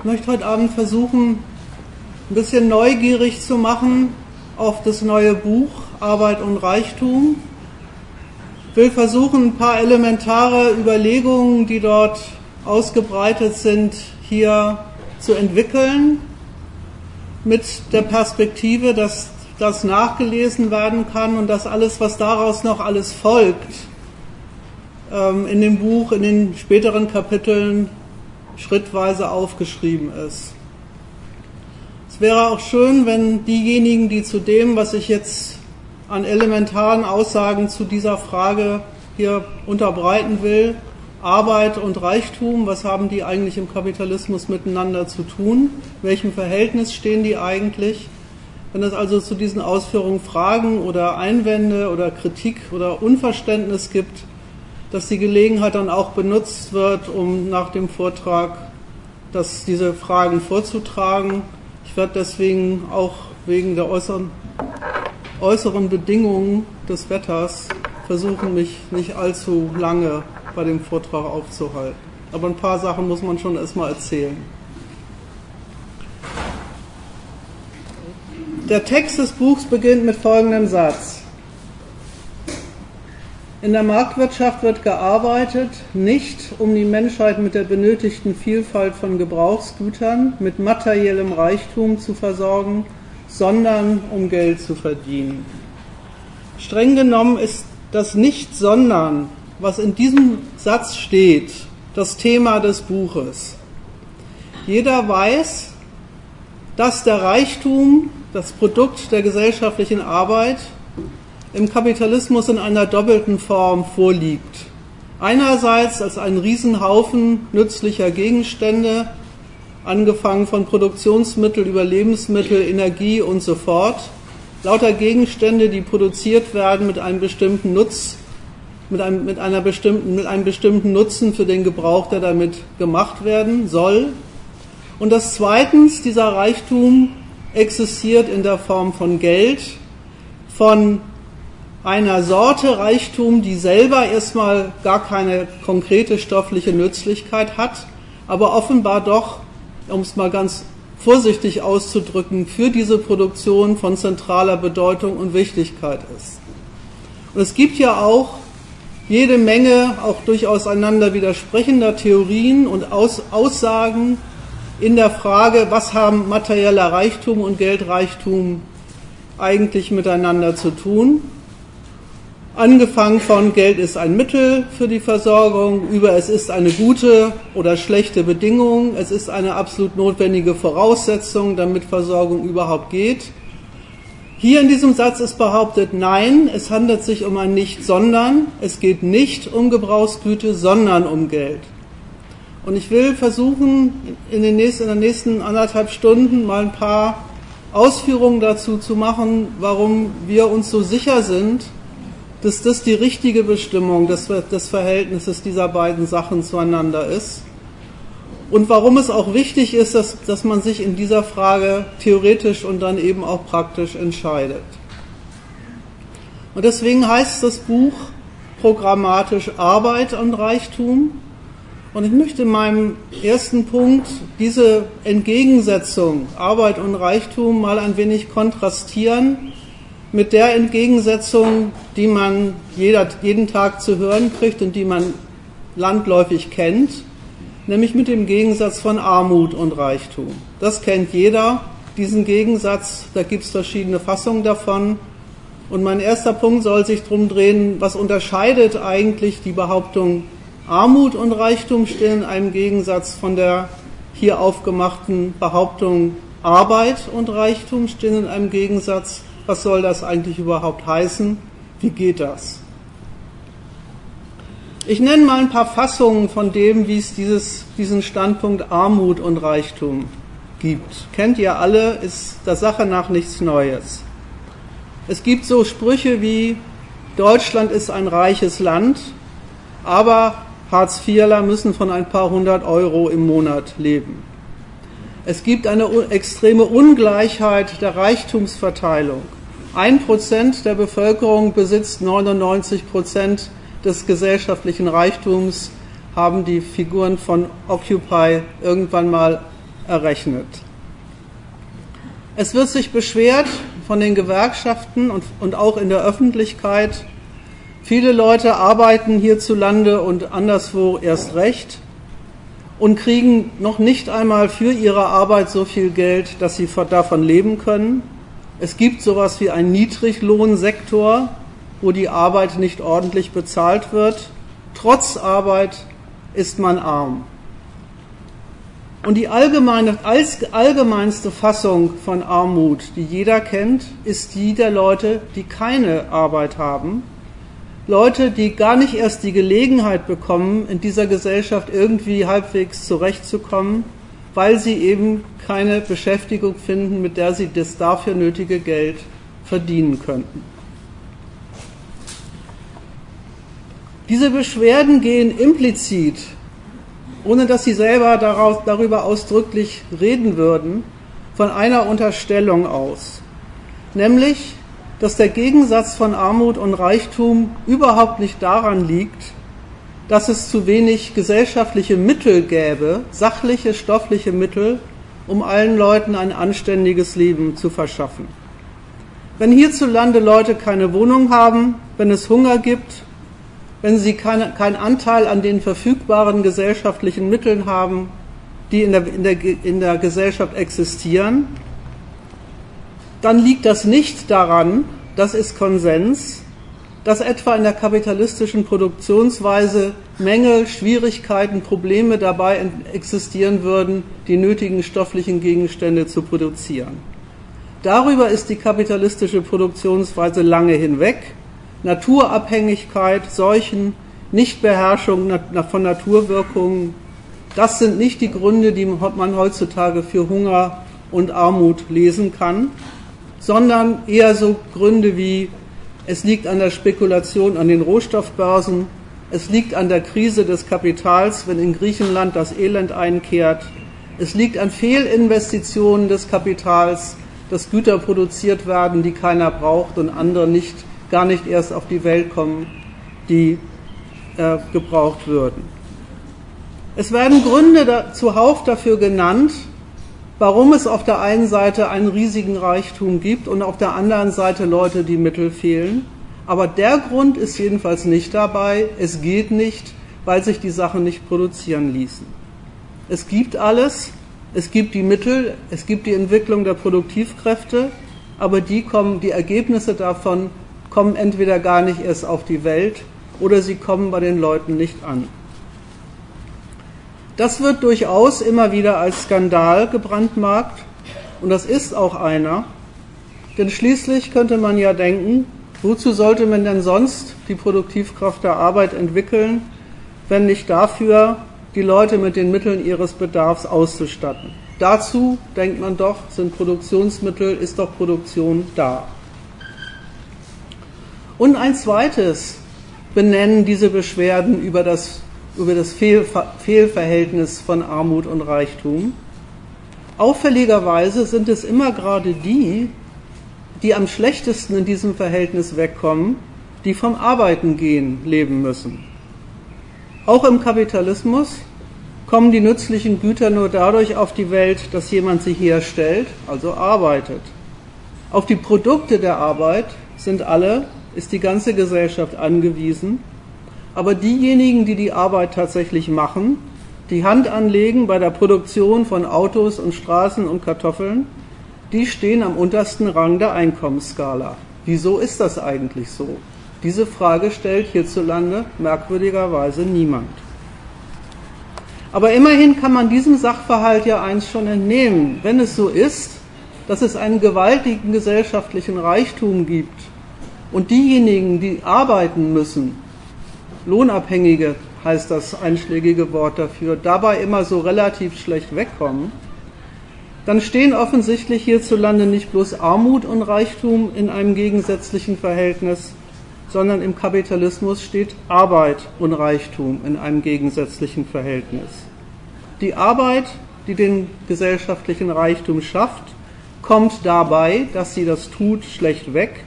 Ich möchte heute Abend versuchen, ein bisschen neugierig zu machen auf das neue Buch Arbeit und Reichtum. Ich will versuchen, ein paar elementare Überlegungen, die dort ausgebreitet sind, hier zu entwickeln, mit der Perspektive, dass das nachgelesen werden kann und dass alles, was daraus noch alles folgt, ähm, in dem Buch, in den späteren Kapiteln schrittweise aufgeschrieben ist. Es wäre auch schön, wenn diejenigen, die zu dem, was ich jetzt an elementaren Aussagen zu dieser Frage hier unterbreiten will, Arbeit und Reichtum, was haben die eigentlich im Kapitalismus miteinander zu tun? Welchem Verhältnis stehen die eigentlich? Wenn es also zu diesen Ausführungen Fragen oder Einwände oder Kritik oder Unverständnis gibt, dass die Gelegenheit dann auch benutzt wird, um nach dem Vortrag dass diese Fragen vorzutragen. Ich werde deswegen auch wegen der äußeren, äußeren Bedingungen des Wetters versuchen, mich nicht allzu lange bei dem Vortrag aufzuhalten. Aber ein paar Sachen muss man schon erstmal erzählen. Der Text des Buchs beginnt mit folgendem Satz. In der Marktwirtschaft wird gearbeitet, nicht um die Menschheit mit der benötigten Vielfalt von Gebrauchsgütern, mit materiellem Reichtum zu versorgen, sondern um Geld zu verdienen. Streng genommen ist das Nicht-Sondern, was in diesem Satz steht, das Thema des Buches. Jeder weiß, dass der Reichtum, das Produkt der gesellschaftlichen Arbeit, im Kapitalismus in einer doppelten Form vorliegt. Einerseits als ein Riesenhaufen nützlicher Gegenstände, angefangen von Produktionsmittel über Lebensmittel, Energie und so fort, lauter Gegenstände, die produziert werden mit einem bestimmten Nutz, mit einem, mit einer bestimmten, mit einem bestimmten Nutzen für den Gebrauch, der damit gemacht werden soll. Und das zweitens, dieser Reichtum existiert in der Form von Geld, von einer Sorte Reichtum, die selber erstmal gar keine konkrete stoffliche Nützlichkeit hat, aber offenbar doch, um es mal ganz vorsichtig auszudrücken, für diese Produktion von zentraler Bedeutung und Wichtigkeit ist. Und es gibt ja auch jede Menge auch durchaus einander widersprechender Theorien und Aus Aussagen in der Frage, was haben materieller Reichtum und Geldreichtum eigentlich miteinander zu tun. Angefangen von Geld ist ein Mittel für die Versorgung, über es ist eine gute oder schlechte Bedingung, es ist eine absolut notwendige Voraussetzung, damit Versorgung überhaupt geht. Hier in diesem Satz ist behauptet, nein, es handelt sich um ein Nicht, sondern es geht nicht um Gebrauchsgüte, sondern um Geld. Und ich will versuchen, in, den nächsten, in der nächsten anderthalb Stunden mal ein paar Ausführungen dazu zu machen, warum wir uns so sicher sind, dass das die richtige Bestimmung des, des Verhältnisses dieser beiden Sachen zueinander ist. Und warum es auch wichtig ist, dass, dass man sich in dieser Frage theoretisch und dann eben auch praktisch entscheidet. Und deswegen heißt das Buch programmatisch Arbeit und Reichtum. Und ich möchte in meinem ersten Punkt diese Entgegensetzung Arbeit und Reichtum mal ein wenig kontrastieren mit der Entgegensetzung, die man jeder, jeden Tag zu hören kriegt und die man landläufig kennt, nämlich mit dem Gegensatz von Armut und Reichtum. Das kennt jeder, diesen Gegensatz, da gibt es verschiedene Fassungen davon. Und mein erster Punkt soll sich darum drehen, was unterscheidet eigentlich die Behauptung Armut und Reichtum stehen in einem Gegensatz von der hier aufgemachten Behauptung Arbeit und Reichtum stehen in einem Gegensatz was soll das eigentlich überhaupt heißen? Wie geht das? Ich nenne mal ein paar Fassungen von dem, wie es dieses, diesen Standpunkt Armut und Reichtum gibt. Kennt ihr alle, ist der Sache nach nichts Neues. Es gibt so Sprüche wie Deutschland ist ein reiches Land, aber Hartz-IVler müssen von ein paar hundert Euro im Monat leben. Es gibt eine extreme Ungleichheit der Reichtumsverteilung. Ein Prozent der Bevölkerung besitzt 99 Prozent des gesellschaftlichen Reichtums, haben die Figuren von Occupy irgendwann mal errechnet. Es wird sich beschwert von den Gewerkschaften und, und auch in der Öffentlichkeit, viele Leute arbeiten hierzulande und anderswo erst recht und kriegen noch nicht einmal für ihre Arbeit so viel Geld, dass sie davon leben können. Es gibt sowas wie einen Niedriglohnsektor, wo die Arbeit nicht ordentlich bezahlt wird. Trotz Arbeit ist man arm. Und die allgemeine, als allgemeinste Fassung von Armut, die jeder kennt, ist die der Leute, die keine Arbeit haben. Leute, die gar nicht erst die Gelegenheit bekommen, in dieser Gesellschaft irgendwie halbwegs zurechtzukommen, weil sie eben keine Beschäftigung finden, mit der sie das dafür nötige Geld verdienen könnten. Diese Beschwerden gehen implizit ohne dass sie selber daraus, darüber ausdrücklich reden würden, von einer Unterstellung aus, nämlich, dass der Gegensatz von Armut und Reichtum überhaupt nicht daran liegt, dass es zu wenig gesellschaftliche Mittel gäbe, sachliche, stoffliche Mittel, um allen Leuten ein anständiges Leben zu verschaffen. Wenn hierzulande Leute keine Wohnung haben, wenn es Hunger gibt wenn sie keinen kein Anteil an den verfügbaren gesellschaftlichen Mitteln haben, die in der, in, der, in der Gesellschaft existieren, dann liegt das nicht daran, das ist Konsens, dass etwa in der kapitalistischen Produktionsweise Mängel, Schwierigkeiten, Probleme dabei existieren würden, die nötigen stofflichen Gegenstände zu produzieren. Darüber ist die kapitalistische Produktionsweise lange hinweg Naturabhängigkeit, Seuchen, Nichtbeherrschung von Naturwirkungen, das sind nicht die Gründe, die man heutzutage für Hunger und Armut lesen kann, sondern eher so Gründe wie es liegt an der Spekulation an den Rohstoffbörsen, es liegt an der Krise des Kapitals, wenn in Griechenland das Elend einkehrt, es liegt an Fehlinvestitionen des Kapitals, dass Güter produziert werden, die keiner braucht und andere nicht gar nicht erst auf die Welt kommen, die äh, gebraucht würden. Es werden Gründe da, zuhauf dafür genannt, warum es auf der einen Seite einen riesigen Reichtum gibt und auf der anderen Seite Leute, die Mittel fehlen. Aber der Grund ist jedenfalls nicht dabei. Es geht nicht, weil sich die Sachen nicht produzieren ließen. Es gibt alles, es gibt die Mittel, es gibt die Entwicklung der Produktivkräfte, aber die kommen, die Ergebnisse davon kommen entweder gar nicht erst auf die Welt oder sie kommen bei den Leuten nicht an. Das wird durchaus immer wieder als Skandal gebrandmarkt und das ist auch einer, denn schließlich könnte man ja denken, wozu sollte man denn sonst die Produktivkraft der Arbeit entwickeln, wenn nicht dafür, die Leute mit den Mitteln ihres Bedarfs auszustatten. Dazu denkt man doch, sind Produktionsmittel, ist doch Produktion da. Und ein zweites benennen diese Beschwerden über das, über das Fehlver Fehlverhältnis von Armut und Reichtum. Auffälligerweise sind es immer gerade die, die am schlechtesten in diesem Verhältnis wegkommen, die vom Arbeiten gehen leben müssen. Auch im Kapitalismus kommen die nützlichen Güter nur dadurch auf die Welt, dass jemand sie herstellt, also arbeitet. Auf die Produkte der Arbeit sind alle ist die ganze Gesellschaft angewiesen. Aber diejenigen, die die Arbeit tatsächlich machen, die Hand anlegen bei der Produktion von Autos und Straßen und Kartoffeln, die stehen am untersten Rang der Einkommensskala. Wieso ist das eigentlich so? Diese Frage stellt hierzulande merkwürdigerweise niemand. Aber immerhin kann man diesem Sachverhalt ja eins schon entnehmen. Wenn es so ist, dass es einen gewaltigen gesellschaftlichen Reichtum gibt, und diejenigen, die arbeiten müssen, Lohnabhängige heißt das einschlägige Wort dafür, dabei immer so relativ schlecht wegkommen, dann stehen offensichtlich hierzulande nicht bloß Armut und Reichtum in einem gegensätzlichen Verhältnis, sondern im Kapitalismus steht Arbeit und Reichtum in einem gegensätzlichen Verhältnis. Die Arbeit, die den gesellschaftlichen Reichtum schafft, kommt dabei, dass sie das tut, schlecht weg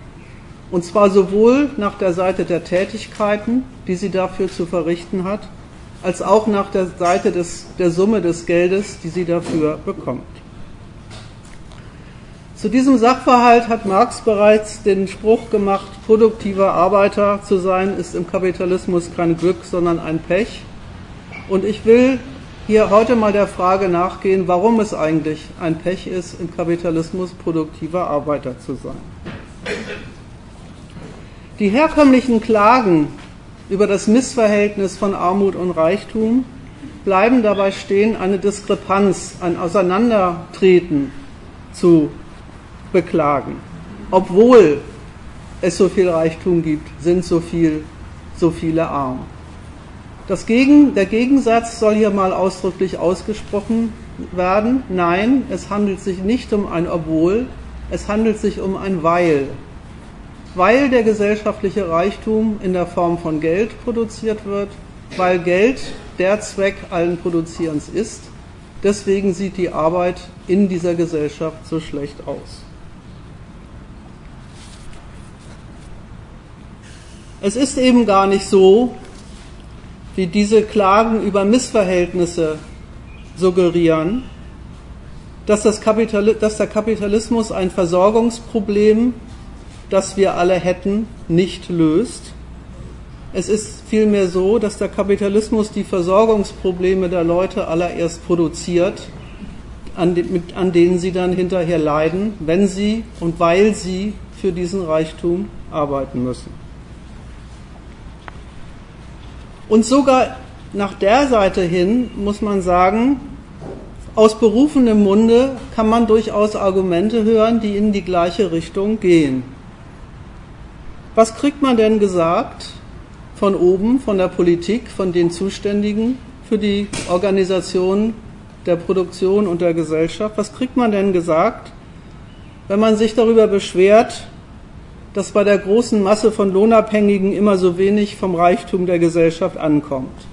und zwar sowohl nach der Seite der Tätigkeiten, die sie dafür zu verrichten hat, als auch nach der Seite des, der Summe des Geldes, die sie dafür bekommt. Zu diesem Sachverhalt hat Marx bereits den Spruch gemacht, produktiver Arbeiter zu sein ist im Kapitalismus kein Glück, sondern ein Pech. Und ich will hier heute mal der Frage nachgehen, warum es eigentlich ein Pech ist, im Kapitalismus produktiver Arbeiter zu sein. Die herkömmlichen Klagen über das Missverhältnis von Armut und Reichtum bleiben dabei stehen, eine Diskrepanz, ein Auseinandertreten zu beklagen. Obwohl es so viel Reichtum gibt, sind so, viel, so viele arm. Das Gegen, der Gegensatz soll hier mal ausdrücklich ausgesprochen werden. Nein, es handelt sich nicht um ein Obwohl, es handelt sich um ein Weil. Weil der gesellschaftliche Reichtum in der Form von Geld produziert wird, weil Geld der Zweck allen Produzierens ist. Deswegen sieht die Arbeit in dieser Gesellschaft so schlecht aus. Es ist eben gar nicht so, wie diese Klagen über Missverhältnisse suggerieren, dass, das Kapital, dass der Kapitalismus ein Versorgungsproblem, das wir alle hätten, nicht löst. Es ist vielmehr so, dass der Kapitalismus die Versorgungsprobleme der Leute allererst produziert, an, mit, an denen sie dann hinterher leiden, wenn sie und weil sie für diesen Reichtum arbeiten müssen. Und sogar nach der Seite hin muss man sagen, aus berufenem Munde kann man durchaus Argumente hören, die in die gleiche Richtung gehen. Was kriegt man denn gesagt von oben, von der Politik, von den Zuständigen für die Organisation der Produktion und der Gesellschaft? Was kriegt man denn gesagt, wenn man sich darüber beschwert, dass bei der großen Masse von Lohnabhängigen immer so wenig vom Reichtum der Gesellschaft ankommt.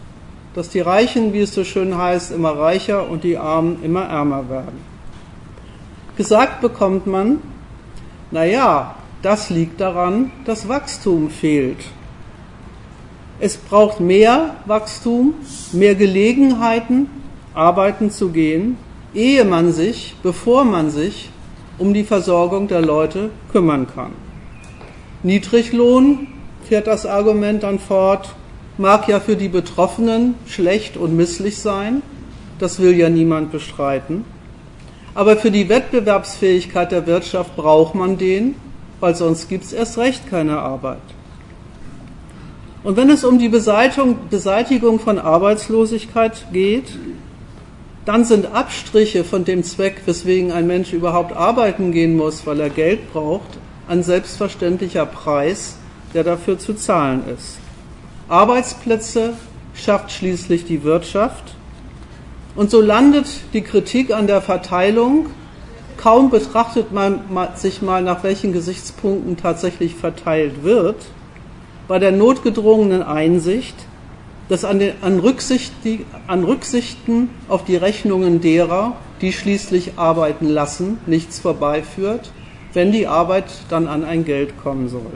Dass die Reichen, wie es so schön heißt, immer reicher und die Armen immer ärmer werden. Gesagt bekommt man, na ja, das liegt daran, dass Wachstum fehlt. Es braucht mehr Wachstum, mehr Gelegenheiten, arbeiten zu gehen, ehe man sich, bevor man sich um die Versorgung der Leute kümmern kann. Niedriglohn, fährt das Argument dann fort, mag ja für die Betroffenen schlecht und misslich sein, das will ja niemand bestreiten, aber für die Wettbewerbsfähigkeit der Wirtschaft braucht man den, weil sonst gibt es erst recht keine Arbeit. Und wenn es um die Beseitigung von Arbeitslosigkeit geht, dann sind Abstriche von dem Zweck, weswegen ein Mensch überhaupt arbeiten gehen muss, weil er Geld braucht, ein selbstverständlicher Preis, der dafür zu zahlen ist. Arbeitsplätze schafft schließlich die Wirtschaft. Und so landet die Kritik an der Verteilung, kaum betrachtet man sich mal, nach welchen Gesichtspunkten tatsächlich verteilt wird, bei der notgedrungenen Einsicht, dass an, den, an, Rücksicht, die, an Rücksichten auf die Rechnungen derer, die schließlich arbeiten lassen, nichts vorbeiführt wenn die Arbeit dann an ein Geld kommen soll.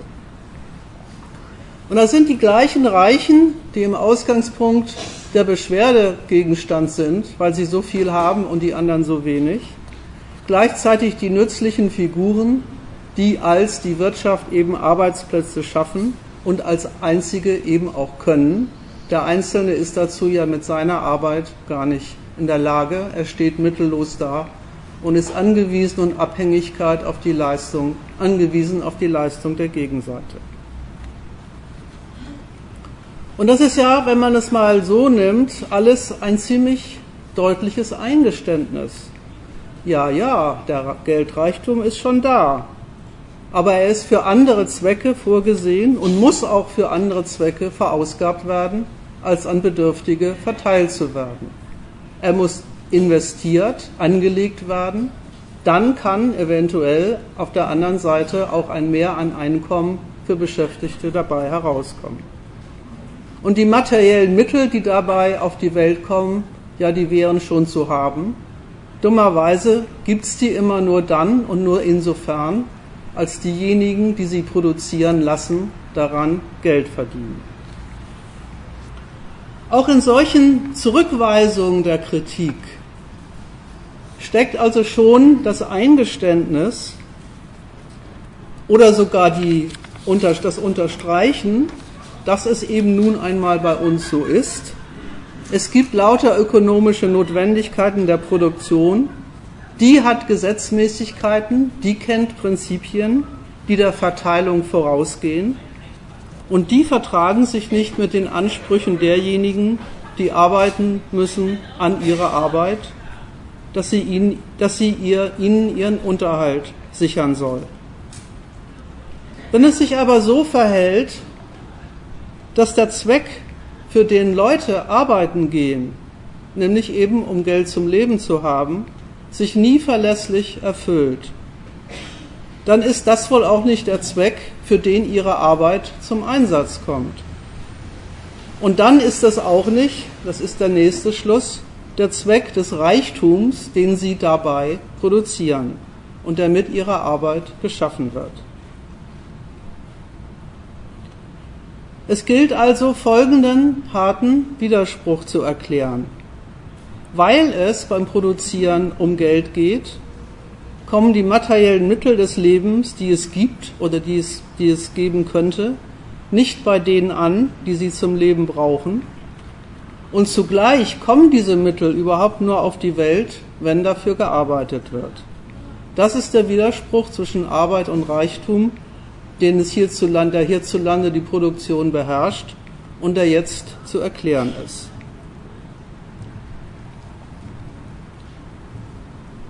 Und das sind die gleichen Reichen, die im Ausgangspunkt der Beschwerde Gegenstand sind, weil sie so viel haben und die anderen so wenig. Gleichzeitig die nützlichen Figuren, die als die Wirtschaft eben Arbeitsplätze schaffen und als einzige eben auch können. Der Einzelne ist dazu ja mit seiner Arbeit gar nicht in der Lage. Er steht mittellos da und ist angewiesen und Abhängigkeit auf die Leistung, angewiesen auf die Leistung der Gegenseite. Und das ist ja, wenn man es mal so nimmt, alles ein ziemlich deutliches Eingeständnis. Ja, ja, der Geldreichtum ist schon da, aber er ist für andere Zwecke vorgesehen und muss auch für andere Zwecke verausgabt werden, als an Bedürftige verteilt zu werden. Er muss investiert, angelegt werden, dann kann eventuell auf der anderen Seite auch ein Mehr an Einkommen für Beschäftigte dabei herauskommen. Und die materiellen Mittel, die dabei auf die Welt kommen, ja, die wären schon zu haben. Dummerweise gibt es die immer nur dann und nur insofern, als diejenigen, die sie produzieren lassen, daran Geld verdienen. Auch in solchen Zurückweisungen der Kritik steckt also schon das Eingeständnis oder sogar die, das Unterstreichen, dass es eben nun einmal bei uns so ist. Es gibt lauter ökonomische Notwendigkeiten der Produktion, die hat Gesetzmäßigkeiten, die kennt Prinzipien, die der Verteilung vorausgehen und die vertragen sich nicht mit den Ansprüchen derjenigen, die arbeiten müssen an ihrer Arbeit, dass sie, ihnen, dass sie ihr, ihnen ihren Unterhalt sichern soll. Wenn es sich aber so verhält, dass der Zweck, für den Leute arbeiten gehen, nämlich eben um Geld zum Leben zu haben, sich nie verlässlich erfüllt, dann ist das wohl auch nicht der Zweck, für den ihre Arbeit zum Einsatz kommt. Und dann ist das auch nicht, das ist der nächste Schluss, der Zweck des Reichtums, den sie dabei produzieren und der mit ihrer Arbeit geschaffen wird. Es gilt also folgenden harten Widerspruch zu erklären. Weil es beim Produzieren um Geld geht, kommen die materiellen Mittel des Lebens, die es gibt oder die es, die es geben könnte, nicht bei denen an, die sie zum Leben brauchen. Und zugleich kommen diese Mittel überhaupt nur auf die Welt, wenn dafür gearbeitet wird. Das ist der Widerspruch zwischen Arbeit und Reichtum, den es hierzulande, der hierzulande die Produktion beherrscht und der jetzt zu erklären ist.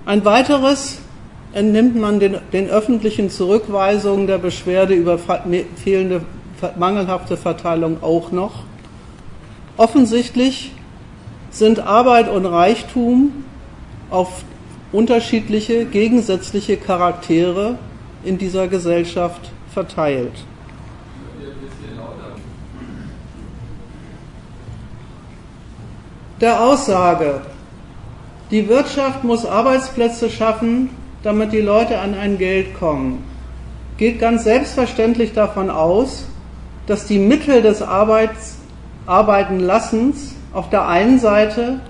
Ein weiteres entnimmt man den, den öffentlichen Zurückweisungen der Beschwerde über fehlende, mangelhafte Verteilung auch noch. Offensichtlich sind Arbeit und Reichtum auf unterschiedliche, gegensätzliche Charaktere in dieser Gesellschaft verteilt. Der Aussage, die Wirtschaft muss Arbeitsplätze schaffen, damit die Leute an ein Geld kommen, geht ganz selbstverständlich davon aus, dass die Mittel des Arbeits, Arbeitenlassens auf der einen Seite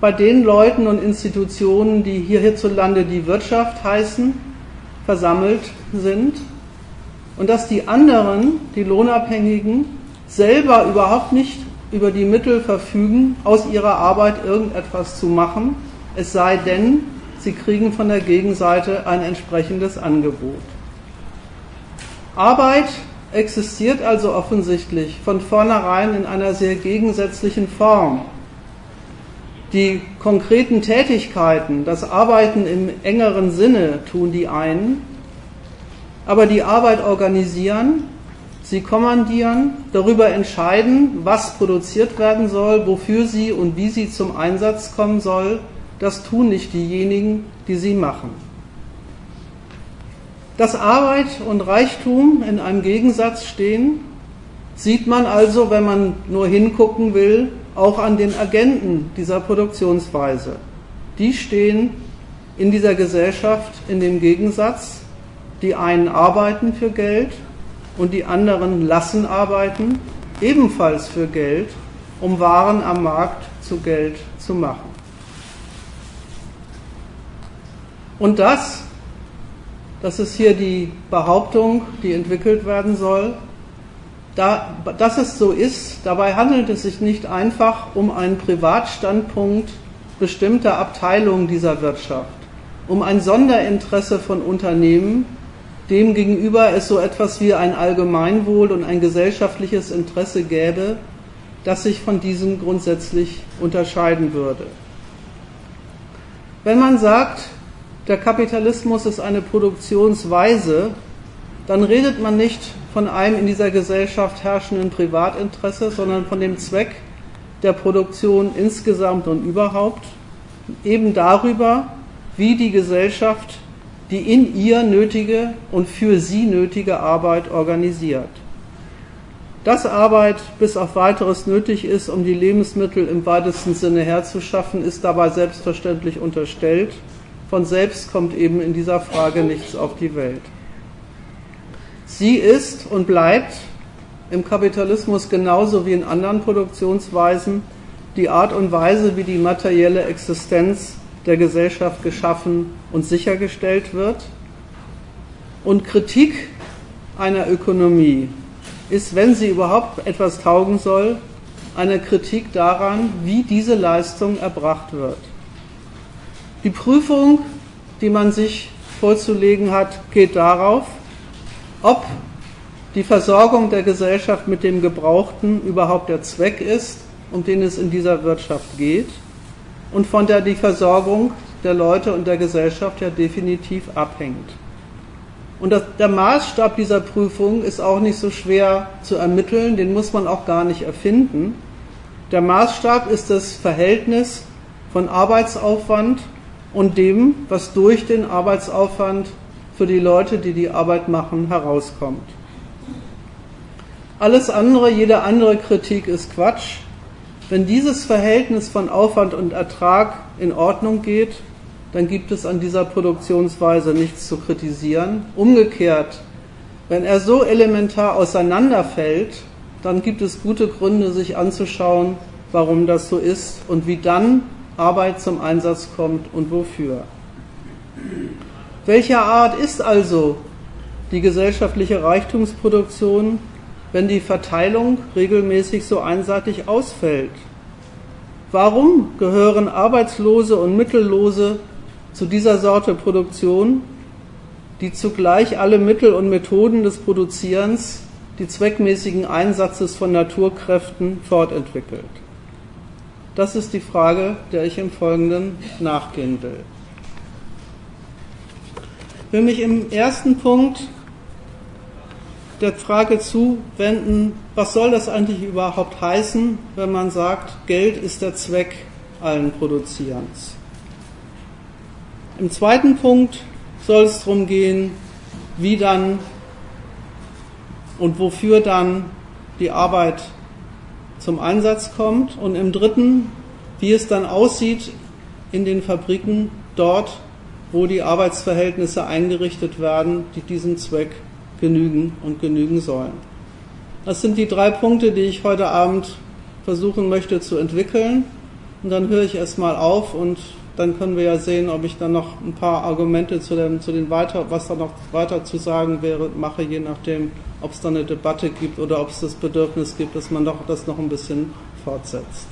bei den Leuten und Institutionen, die hier hierzulande die Wirtschaft heißen, versammelt sind und dass die anderen, die Lohnabhängigen, selber überhaupt nicht über die Mittel verfügen, aus ihrer Arbeit irgendetwas zu machen, es sei denn, sie kriegen von der Gegenseite ein entsprechendes Angebot. Arbeit existiert also offensichtlich von vornherein in einer sehr gegensätzlichen Form. Die konkreten Tätigkeiten, das Arbeiten im engeren Sinne tun die einen, aber die Arbeit organisieren, sie kommandieren, darüber entscheiden, was produziert werden soll, wofür sie und wie sie zum Einsatz kommen soll, das tun nicht diejenigen, die sie machen. Dass Arbeit und Reichtum in einem Gegensatz stehen, sieht man also, wenn man nur hingucken will, auch an den Agenten dieser Produktionsweise. Die stehen in dieser Gesellschaft in dem Gegensatz. Die einen arbeiten für Geld und die anderen lassen arbeiten, ebenfalls für Geld, um Waren am Markt zu Geld zu machen. Und das, das ist hier die Behauptung, die entwickelt werden soll, da, dass es so ist, dabei handelt es sich nicht einfach um einen Privatstandpunkt bestimmter Abteilungen dieser Wirtschaft, um ein Sonderinteresse von Unternehmen, dem gegenüber es so etwas wie ein Allgemeinwohl und ein gesellschaftliches Interesse gäbe, das sich von diesem grundsätzlich unterscheiden würde. Wenn man sagt, der Kapitalismus ist eine Produktionsweise, dann redet man nicht von einem in dieser Gesellschaft herrschenden Privatinteresse, sondern von dem Zweck der Produktion insgesamt und überhaupt, eben darüber, wie die Gesellschaft die in ihr nötige und für sie nötige Arbeit organisiert. Dass Arbeit bis auf weiteres nötig ist, um die Lebensmittel im weitesten Sinne herzuschaffen, ist dabei selbstverständlich unterstellt. Von selbst kommt eben in dieser Frage nichts auf die Welt. Sie ist und bleibt im Kapitalismus genauso wie in anderen Produktionsweisen die Art und Weise, wie die materielle Existenz der Gesellschaft geschaffen und sichergestellt wird. Und Kritik einer Ökonomie ist, wenn sie überhaupt etwas taugen soll, eine Kritik daran, wie diese Leistung erbracht wird. Die Prüfung, die man sich vorzulegen hat, geht darauf, ob die Versorgung der Gesellschaft mit dem Gebrauchten überhaupt der Zweck ist, um den es in dieser Wirtschaft geht und von der die Versorgung der Leute und der Gesellschaft ja definitiv abhängt. Und das, der Maßstab dieser Prüfung ist auch nicht so schwer zu ermitteln, den muss man auch gar nicht erfinden. Der Maßstab ist das Verhältnis von Arbeitsaufwand und dem, was durch den Arbeitsaufwand für die Leute, die die Arbeit machen, herauskommt. Alles andere, jede andere Kritik ist Quatsch. Wenn dieses Verhältnis von Aufwand und Ertrag in Ordnung geht, dann gibt es an dieser Produktionsweise nichts zu kritisieren. Umgekehrt, wenn er so elementar auseinanderfällt, dann gibt es gute Gründe, sich anzuschauen, warum das so ist und wie dann Arbeit zum Einsatz kommt und wofür. Welcher Art ist also die gesellschaftliche Reichtumsproduktion, wenn die Verteilung regelmäßig so einseitig ausfällt? Warum gehören Arbeitslose und Mittellose zu dieser Sorte Produktion, die zugleich alle Mittel und Methoden des Produzierens, die zweckmäßigen Einsatzes von Naturkräften fortentwickelt? Das ist die Frage, der ich im Folgenden nachgehen will. Ich will mich im ersten Punkt der Frage zuwenden, was soll das eigentlich überhaupt heißen, wenn man sagt, Geld ist der Zweck allen Produzierens. Im zweiten Punkt soll es darum gehen, wie dann und wofür dann die Arbeit zum Einsatz kommt. Und im dritten, wie es dann aussieht in den Fabriken dort, wo die Arbeitsverhältnisse eingerichtet werden, die diesem Zweck genügen und genügen sollen. Das sind die drei Punkte, die ich heute Abend versuchen möchte zu entwickeln. Und dann höre ich erstmal auf und dann können wir ja sehen, ob ich dann noch ein paar Argumente zu, dem, zu den weiter, was da noch weiter zu sagen wäre, mache, je nachdem, ob es da eine Debatte gibt oder ob es das Bedürfnis gibt, dass man doch das noch ein bisschen fortsetzt.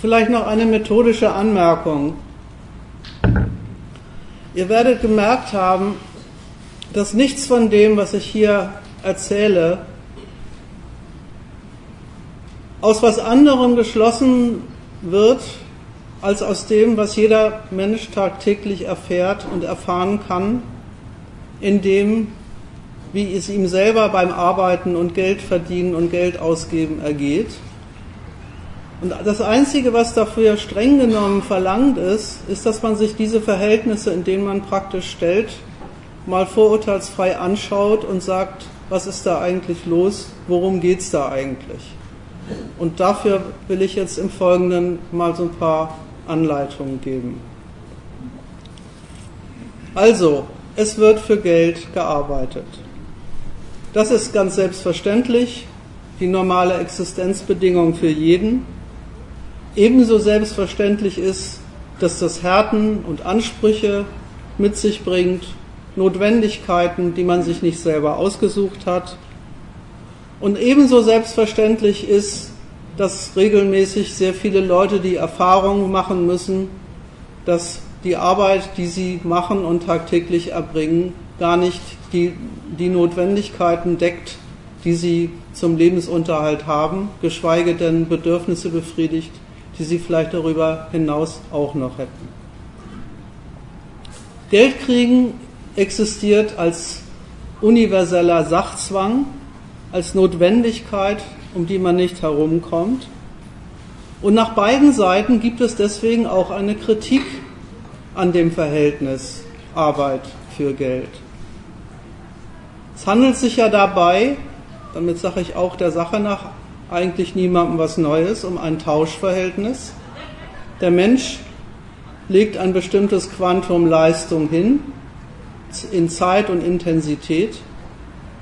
Vielleicht noch eine methodische Anmerkung. Ihr werdet gemerkt haben, dass nichts von dem, was ich hier erzähle, aus was anderem geschlossen wird, als aus dem, was jeder Mensch tagtäglich erfährt und erfahren kann, in dem, wie es ihm selber beim Arbeiten und Geld verdienen und Geld ausgeben ergeht. Und das Einzige, was dafür streng genommen verlangt ist, ist, dass man sich diese Verhältnisse, in denen man praktisch stellt, mal vorurteilsfrei anschaut und sagt, was ist da eigentlich los, worum geht es da eigentlich. Und dafür will ich jetzt im Folgenden mal so ein paar Anleitungen geben. Also, es wird für Geld gearbeitet. Das ist ganz selbstverständlich die normale Existenzbedingung für jeden. Ebenso selbstverständlich ist, dass das Härten und Ansprüche mit sich bringt, Notwendigkeiten, die man sich nicht selber ausgesucht hat. Und ebenso selbstverständlich ist, dass regelmäßig sehr viele Leute die Erfahrung machen müssen, dass die Arbeit, die sie machen und tagtäglich erbringen, gar nicht die, die Notwendigkeiten deckt, die sie zum Lebensunterhalt haben, geschweige denn Bedürfnisse befriedigt, die sie vielleicht darüber hinaus auch noch hätten. Geld kriegen existiert als universeller Sachzwang, als Notwendigkeit, um die man nicht herumkommt. Und nach beiden Seiten gibt es deswegen auch eine Kritik an dem Verhältnis Arbeit für Geld. Es handelt sich ja dabei, damit sage ich auch der Sache nach, eigentlich niemandem was Neues, um ein Tauschverhältnis. Der Mensch legt ein bestimmtes Quantum Leistung hin, in Zeit und Intensität,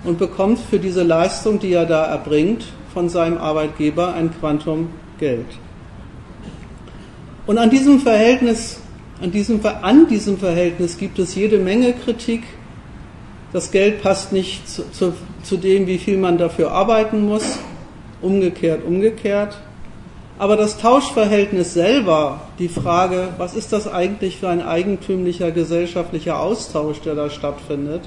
und bekommt für diese Leistung, die er da erbringt, von seinem Arbeitgeber ein Quantum Geld. Und an diesem Verhältnis, an diesem, an diesem Verhältnis gibt es jede Menge Kritik. Das Geld passt nicht zu, zu, zu dem, wie viel man dafür arbeiten muss. Umgekehrt, umgekehrt. Aber das Tauschverhältnis selber, die Frage, was ist das eigentlich für ein eigentümlicher gesellschaftlicher Austausch, der da stattfindet,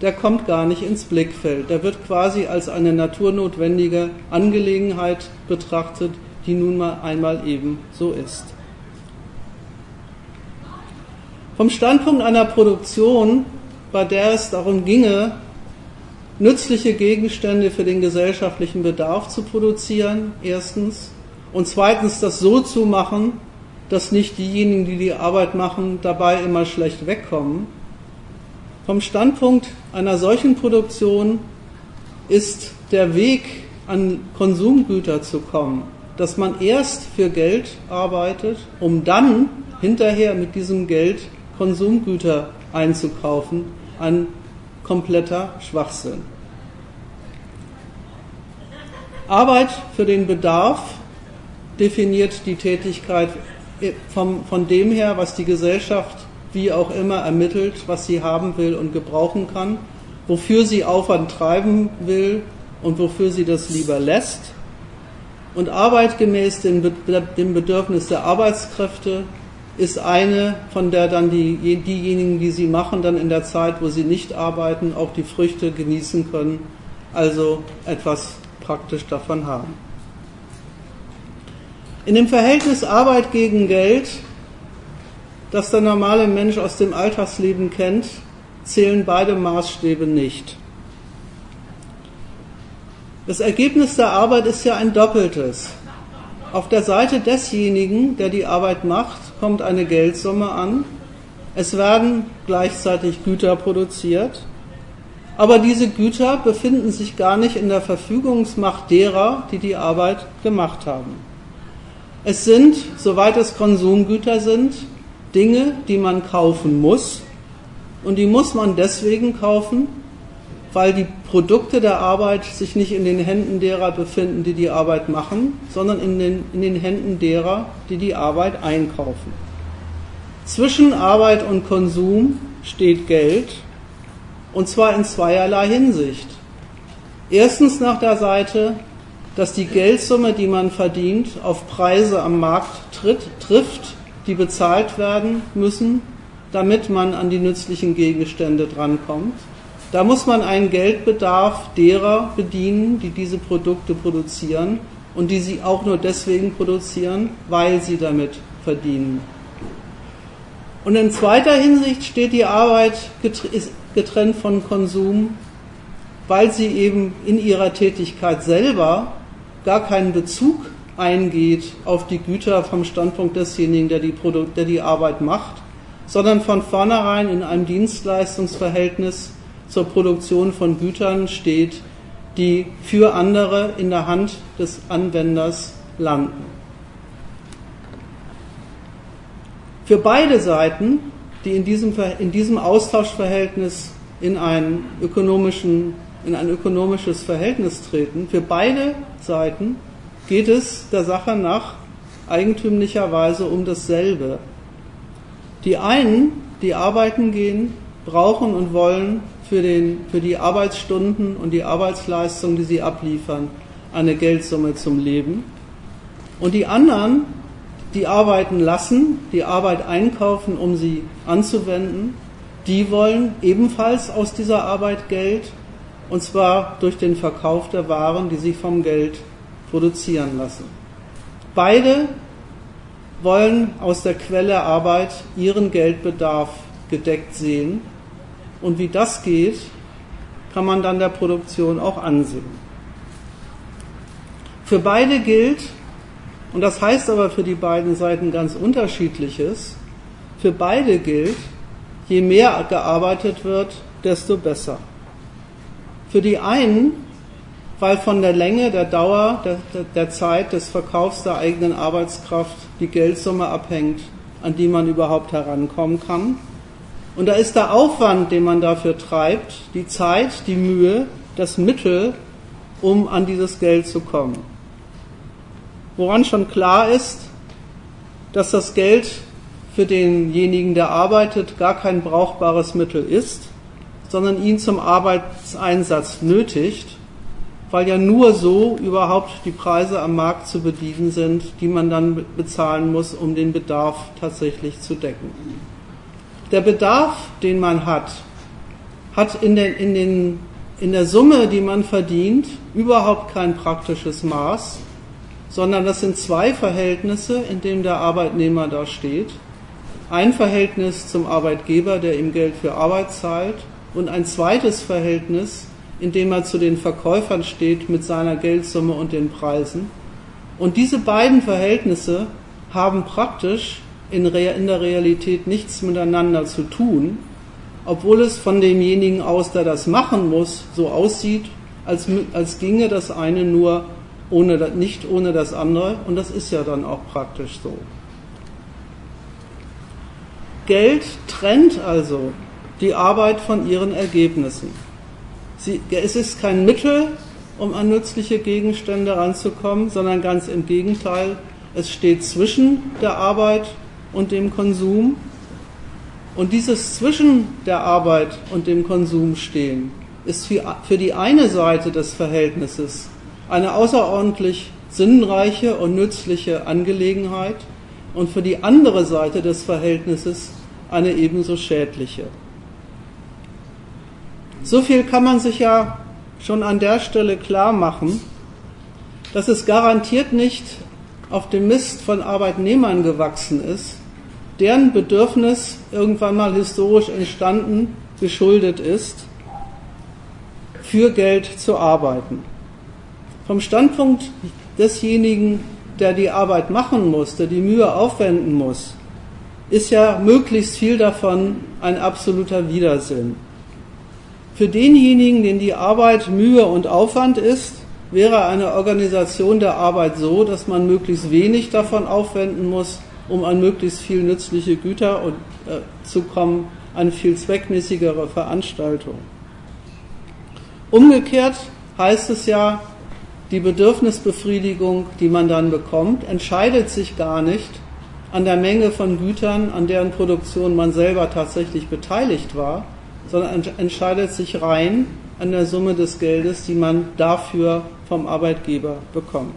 der kommt gar nicht ins Blickfeld. Der wird quasi als eine naturnotwendige Angelegenheit betrachtet, die nun mal einmal eben so ist. Vom Standpunkt einer Produktion, bei der es darum ginge, nützliche Gegenstände für den gesellschaftlichen Bedarf zu produzieren, erstens, und zweitens das so zu machen, dass nicht diejenigen, die die Arbeit machen, dabei immer schlecht wegkommen. Vom Standpunkt einer solchen Produktion ist der Weg an Konsumgüter zu kommen, dass man erst für Geld arbeitet, um dann hinterher mit diesem Geld Konsumgüter einzukaufen, ein kompletter Schwachsinn. Arbeit für den Bedarf definiert die Tätigkeit vom, von dem her, was die Gesellschaft wie auch immer ermittelt, was sie haben will und gebrauchen kann, wofür sie Aufwand treiben will und wofür sie das lieber lässt. Und Arbeit gemäß dem, dem Bedürfnis der Arbeitskräfte ist eine, von der dann die, diejenigen, die sie machen, dann in der Zeit, wo sie nicht arbeiten, auch die Früchte genießen können, also etwas praktisch davon haben. In dem Verhältnis Arbeit gegen Geld, das der normale Mensch aus dem Alltagsleben kennt, zählen beide Maßstäbe nicht. Das Ergebnis der Arbeit ist ja ein doppeltes. Auf der Seite desjenigen, der die Arbeit macht, kommt eine Geldsumme an. Es werden gleichzeitig Güter produziert. Aber diese Güter befinden sich gar nicht in der Verfügungsmacht derer, die die Arbeit gemacht haben. Es sind, soweit es Konsumgüter sind, Dinge, die man kaufen muss. Und die muss man deswegen kaufen, weil die Produkte der Arbeit sich nicht in den Händen derer befinden, die die Arbeit machen, sondern in den, in den Händen derer, die die Arbeit einkaufen. Zwischen Arbeit und Konsum steht Geld, und zwar in zweierlei Hinsicht. Erstens nach der Seite, dass die Geldsumme, die man verdient, auf Preise am Markt tritt, trifft, die bezahlt werden müssen, damit man an die nützlichen Gegenstände drankommt. Da muss man einen Geldbedarf derer bedienen, die diese Produkte produzieren und die sie auch nur deswegen produzieren, weil sie damit verdienen. Und in zweiter Hinsicht steht die Arbeit getrennt von Konsum, weil sie eben in ihrer Tätigkeit selber gar keinen Bezug eingeht auf die Güter vom Standpunkt desjenigen, der die, Produkt, der die Arbeit macht, sondern von vornherein in einem Dienstleistungsverhältnis zur Produktion von Gütern steht, die für andere in der Hand des Anwenders landen. Für beide Seiten, die in diesem, in diesem Austauschverhältnis in, einen ökonomischen, in ein ökonomisches Verhältnis treten, für beide Seiten geht es der Sache nach eigentümlicherweise um dasselbe. Die einen, die arbeiten gehen, brauchen und wollen für, den, für die Arbeitsstunden und die Arbeitsleistung, die sie abliefern, eine Geldsumme zum Leben. Und die anderen, die arbeiten lassen, die Arbeit einkaufen, um sie anzuwenden, die wollen ebenfalls aus dieser Arbeit Geld, und zwar durch den Verkauf der Waren, die sie vom Geld produzieren lassen. Beide wollen aus der Quelle Arbeit ihren Geldbedarf gedeckt sehen und wie das geht, kann man dann der Produktion auch ansehen. Für beide gilt, und das heißt aber für die beiden Seiten ganz unterschiedliches, für beide gilt, je mehr gearbeitet wird, desto besser. Für die einen, weil von der Länge, der Dauer, der, der Zeit des Verkaufs der eigenen Arbeitskraft die Geldsumme abhängt, an die man überhaupt herankommen kann. Und da ist der Aufwand, den man dafür treibt, die Zeit, die Mühe, das Mittel, um an dieses Geld zu kommen. Woran schon klar ist, dass das Geld für denjenigen, der arbeitet, gar kein brauchbares Mittel ist, sondern ihn zum Arbeitseinsatz nötigt, weil ja nur so überhaupt die Preise am Markt zu bedienen sind, die man dann bezahlen muss, um den Bedarf tatsächlich zu decken. Der Bedarf, den man hat, hat in, den, in, den, in der Summe, die man verdient, überhaupt kein praktisches Maß, sondern das sind zwei Verhältnisse, in denen der Arbeitnehmer da steht. Ein Verhältnis zum Arbeitgeber, der ihm Geld für Arbeit zahlt, und ein zweites Verhältnis, in dem er zu den Verkäufern steht mit seiner Geldsumme und den Preisen. Und diese beiden Verhältnisse haben praktisch in, der Realität nichts miteinander zu tun, obwohl es von demjenigen aus, der das machen muss, so aussieht, als, als ginge das eine nur ohne, nicht ohne das andere. Und das ist ja dann auch praktisch so. Geld trennt also die Arbeit von ihren Ergebnissen. Sie, es ist kein Mittel, um an nützliche Gegenstände ranzukommen, sondern ganz im Gegenteil, es steht zwischen der Arbeit und dem Konsum. Und dieses zwischen der Arbeit und dem Konsum stehen ist für die eine Seite des Verhältnisses eine außerordentlich sinnreiche und nützliche Angelegenheit und für die andere Seite des Verhältnisses eine ebenso schädliche. So viel kann man sich ja schon an der Stelle klar machen, dass es garantiert nicht auf dem Mist von Arbeitnehmern gewachsen ist, deren Bedürfnis irgendwann mal historisch entstanden, geschuldet ist, für Geld zu arbeiten. Vom Standpunkt desjenigen, der die Arbeit machen muss, der die Mühe aufwenden muss, ist ja möglichst viel davon ein absoluter Widersinn. Für denjenigen, den die Arbeit Mühe und Aufwand ist, wäre eine Organisation der Arbeit so, dass man möglichst wenig davon aufwenden muss, um an möglichst viel nützliche Güter und, äh, zu kommen, eine viel zweckmäßigere Veranstaltung. Umgekehrt heißt es ja, die Bedürfnisbefriedigung, die man dann bekommt, entscheidet sich gar nicht an der Menge von Gütern, an deren Produktion man selber tatsächlich beteiligt war, sondern entscheidet sich rein an der Summe des Geldes, die man dafür vom Arbeitgeber bekommt.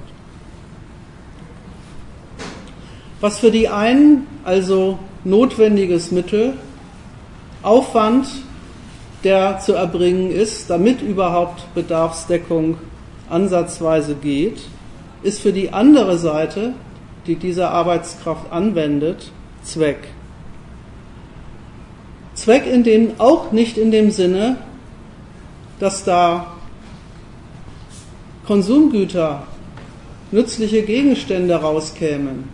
Was für die einen also notwendiges Mittel, Aufwand, der zu erbringen ist, damit überhaupt Bedarfsdeckung ansatzweise geht, ist für die andere Seite, die diese Arbeitskraft anwendet, Zweck. Zweck in dem, auch nicht in dem Sinne, dass da Konsumgüter, nützliche Gegenstände rauskämen.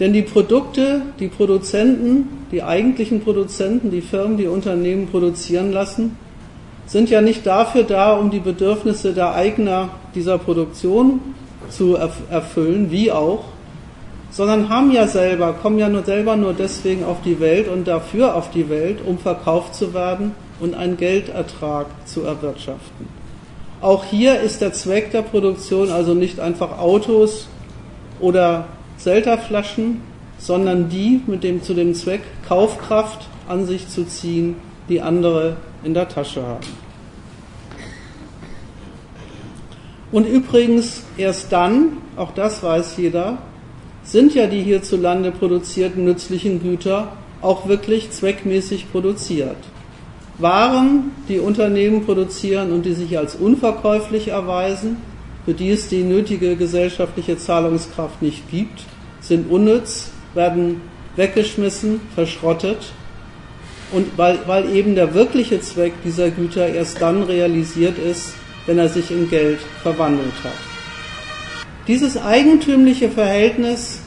Denn die Produkte, die Produzenten, die eigentlichen Produzenten, die Firmen, die Unternehmen produzieren lassen, sind ja nicht dafür da, um die Bedürfnisse der Eigner dieser Produktion zu erfüllen, wie auch, sondern haben ja selber, kommen ja nur selber nur deswegen auf die Welt und dafür auf die Welt, um verkauft zu werden und einen Geldertrag zu erwirtschaften. Auch hier ist der Zweck der Produktion also nicht einfach Autos oder Zelterflaschen, sondern die mit dem zu dem Zweck Kaufkraft an sich zu ziehen, die andere in der Tasche haben. Und übrigens erst dann, auch das weiß jeder, sind ja die hierzulande produzierten nützlichen Güter auch wirklich zweckmäßig produziert. Waren, die Unternehmen produzieren und die sich als unverkäuflich erweisen, für die es die nötige gesellschaftliche Zahlungskraft nicht gibt, sind unnütz, werden weggeschmissen, verschrottet und weil, weil eben der wirkliche Zweck dieser Güter erst dann realisiert ist, wenn er sich in Geld verwandelt hat. Dieses eigentümliche Verhältnis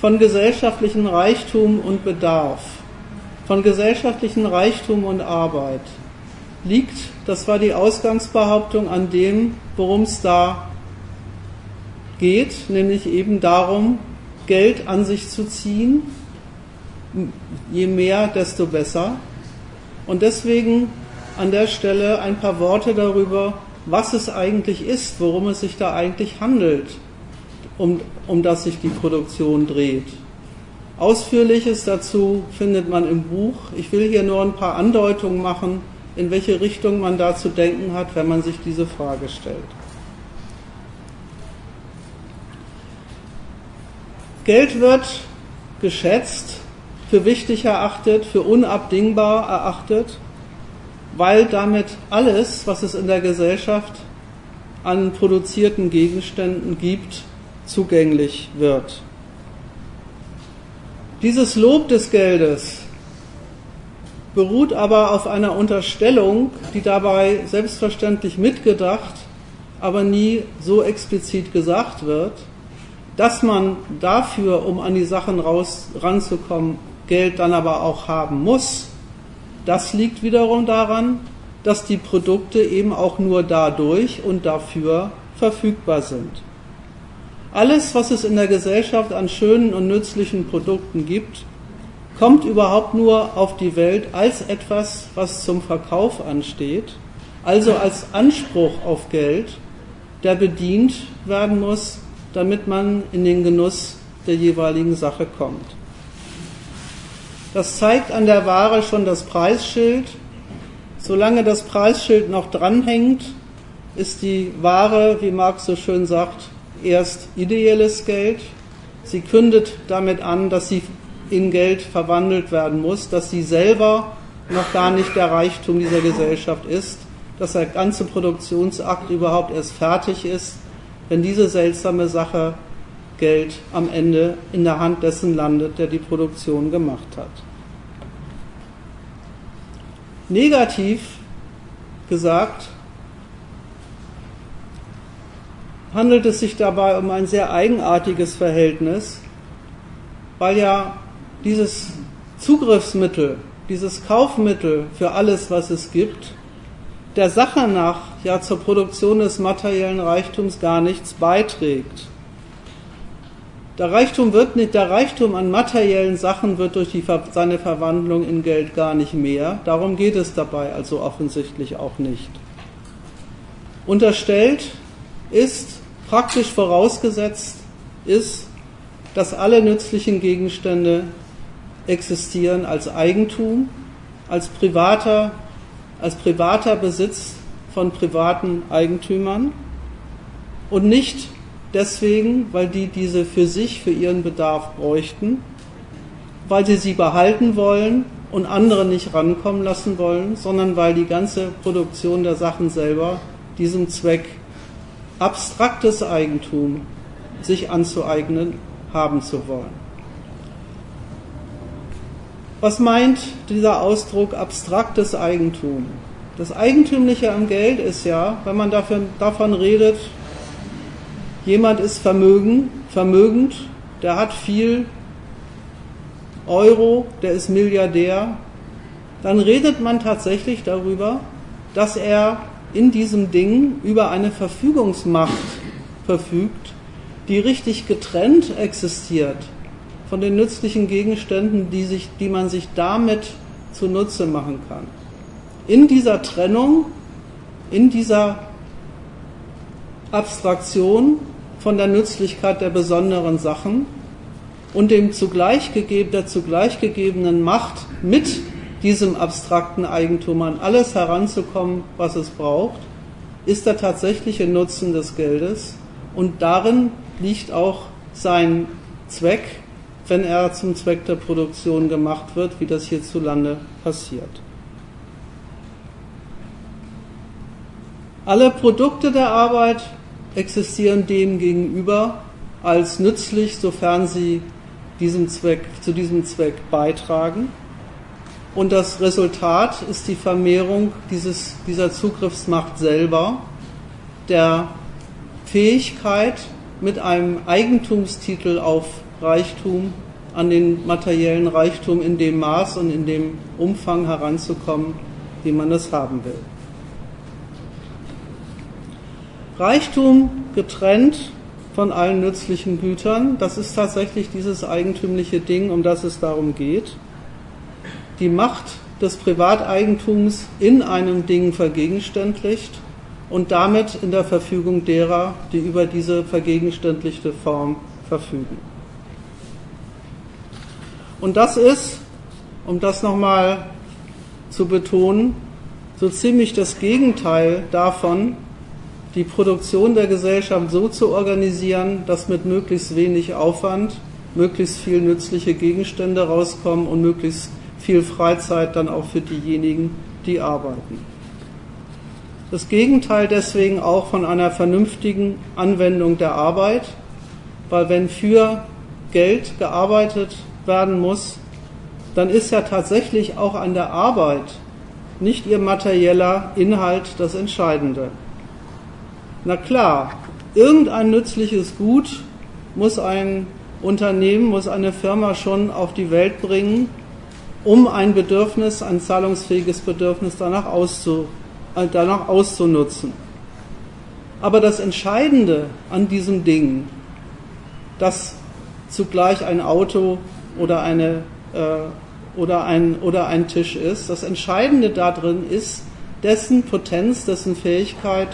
von gesellschaftlichem Reichtum und Bedarf, von gesellschaftlichem Reichtum und Arbeit, liegt, das war die Ausgangsbehauptung, an dem, worum es da geht, nämlich eben darum, Geld an sich zu ziehen. Je mehr, desto besser. Und deswegen an der Stelle ein paar Worte darüber, was es eigentlich ist, worum es sich da eigentlich handelt, um, um das sich die Produktion dreht. Ausführliches dazu findet man im Buch. Ich will hier nur ein paar Andeutungen machen, in welche Richtung man da zu denken hat, wenn man sich diese Frage stellt. Geld wird geschätzt, für wichtig erachtet, für unabdingbar erachtet, weil damit alles, was es in der Gesellschaft an produzierten Gegenständen gibt, zugänglich wird. Dieses Lob des Geldes beruht aber auf einer Unterstellung, die dabei selbstverständlich mitgedacht, aber nie so explizit gesagt wird, dass man dafür, um an die Sachen raus, ranzukommen, Geld dann aber auch haben muss. Das liegt wiederum daran, dass die Produkte eben auch nur dadurch und dafür verfügbar sind. Alles, was es in der Gesellschaft an schönen und nützlichen Produkten gibt, kommt überhaupt nur auf die Welt als etwas, was zum Verkauf ansteht, also als Anspruch auf Geld, der bedient werden muss, damit man in den Genuss der jeweiligen Sache kommt. Das zeigt an der Ware schon das Preisschild. Solange das Preisschild noch dranhängt, ist die Ware, wie Marx so schön sagt, erst ideelles Geld. Sie kündet damit an, dass sie in Geld verwandelt werden muss, dass sie selber noch gar nicht der Reichtum dieser Gesellschaft ist, dass der ganze Produktionsakt überhaupt erst fertig ist, wenn diese seltsame Sache Geld am Ende in der Hand dessen landet, der die Produktion gemacht hat. Negativ gesagt handelt es sich dabei um ein sehr eigenartiges Verhältnis, weil ja dieses Zugriffsmittel, dieses Kaufmittel für alles, was es gibt, der Sache nach ja zur Produktion des materiellen Reichtums gar nichts beiträgt. Der Reichtum wird nicht, der Reichtum an materiellen Sachen wird durch die, seine Verwandlung in Geld gar nicht mehr. Darum geht es dabei also offensichtlich auch nicht. Unterstellt ist, praktisch vorausgesetzt ist, dass alle nützlichen Gegenstände existieren als Eigentum, als privater, als privater Besitz von privaten Eigentümern und nicht deswegen, weil die diese für sich, für ihren Bedarf bräuchten, weil sie sie behalten wollen und andere nicht rankommen lassen wollen, sondern weil die ganze Produktion der Sachen selber diesem Zweck abstraktes Eigentum sich anzueignen haben zu wollen. Was meint dieser Ausdruck abstraktes Eigentum? Das Eigentümliche am Geld ist ja, wenn man dafür, davon redet, jemand ist vermögen, vermögend, der hat viel Euro, der ist Milliardär, dann redet man tatsächlich darüber, dass er in diesem Ding über eine Verfügungsmacht verfügt, die richtig getrennt existiert von den nützlichen Gegenständen, die, sich, die man sich damit zunutze machen kann. In dieser Trennung, in dieser Abstraktion von der Nützlichkeit der besonderen Sachen und dem zugleich gegeben, der zugleich gegebenen Macht mit diesem abstrakten Eigentum an alles heranzukommen, was es braucht, ist der tatsächliche Nutzen des Geldes und darin liegt auch sein Zweck, wenn er zum Zweck der Produktion gemacht wird, wie das hierzulande passiert. Alle Produkte der Arbeit existieren dem gegenüber als nützlich, sofern sie diesem Zweck, zu diesem Zweck beitragen. Und das Resultat ist die Vermehrung dieses, dieser Zugriffsmacht selber, der Fähigkeit, mit einem Eigentumstitel auf Reichtum, an den materiellen Reichtum in dem Maß und in dem Umfang heranzukommen, wie man es haben will. Reichtum getrennt von allen nützlichen Gütern, das ist tatsächlich dieses eigentümliche Ding, um das es darum geht. Die Macht des Privateigentums in einem Ding vergegenständlicht und damit in der Verfügung derer, die über diese vergegenständlichte Form verfügen. Und das ist, um das nochmal zu betonen, so ziemlich das Gegenteil davon, die Produktion der Gesellschaft so zu organisieren, dass mit möglichst wenig Aufwand möglichst viel nützliche Gegenstände rauskommen und möglichst viel Freizeit dann auch für diejenigen, die arbeiten. Das Gegenteil deswegen auch von einer vernünftigen Anwendung der Arbeit, weil wenn für Geld gearbeitet werden muss, dann ist ja tatsächlich auch an der Arbeit nicht ihr materieller Inhalt das Entscheidende. Na klar, irgendein nützliches Gut muss ein Unternehmen, muss eine Firma schon auf die Welt bringen, um ein Bedürfnis, ein zahlungsfähiges Bedürfnis danach, auszu, äh, danach auszunutzen. Aber das Entscheidende an diesem Ding, dass zugleich ein Auto oder, eine, äh, oder, ein, oder ein Tisch ist, das Entscheidende darin ist dessen Potenz, dessen Fähigkeit,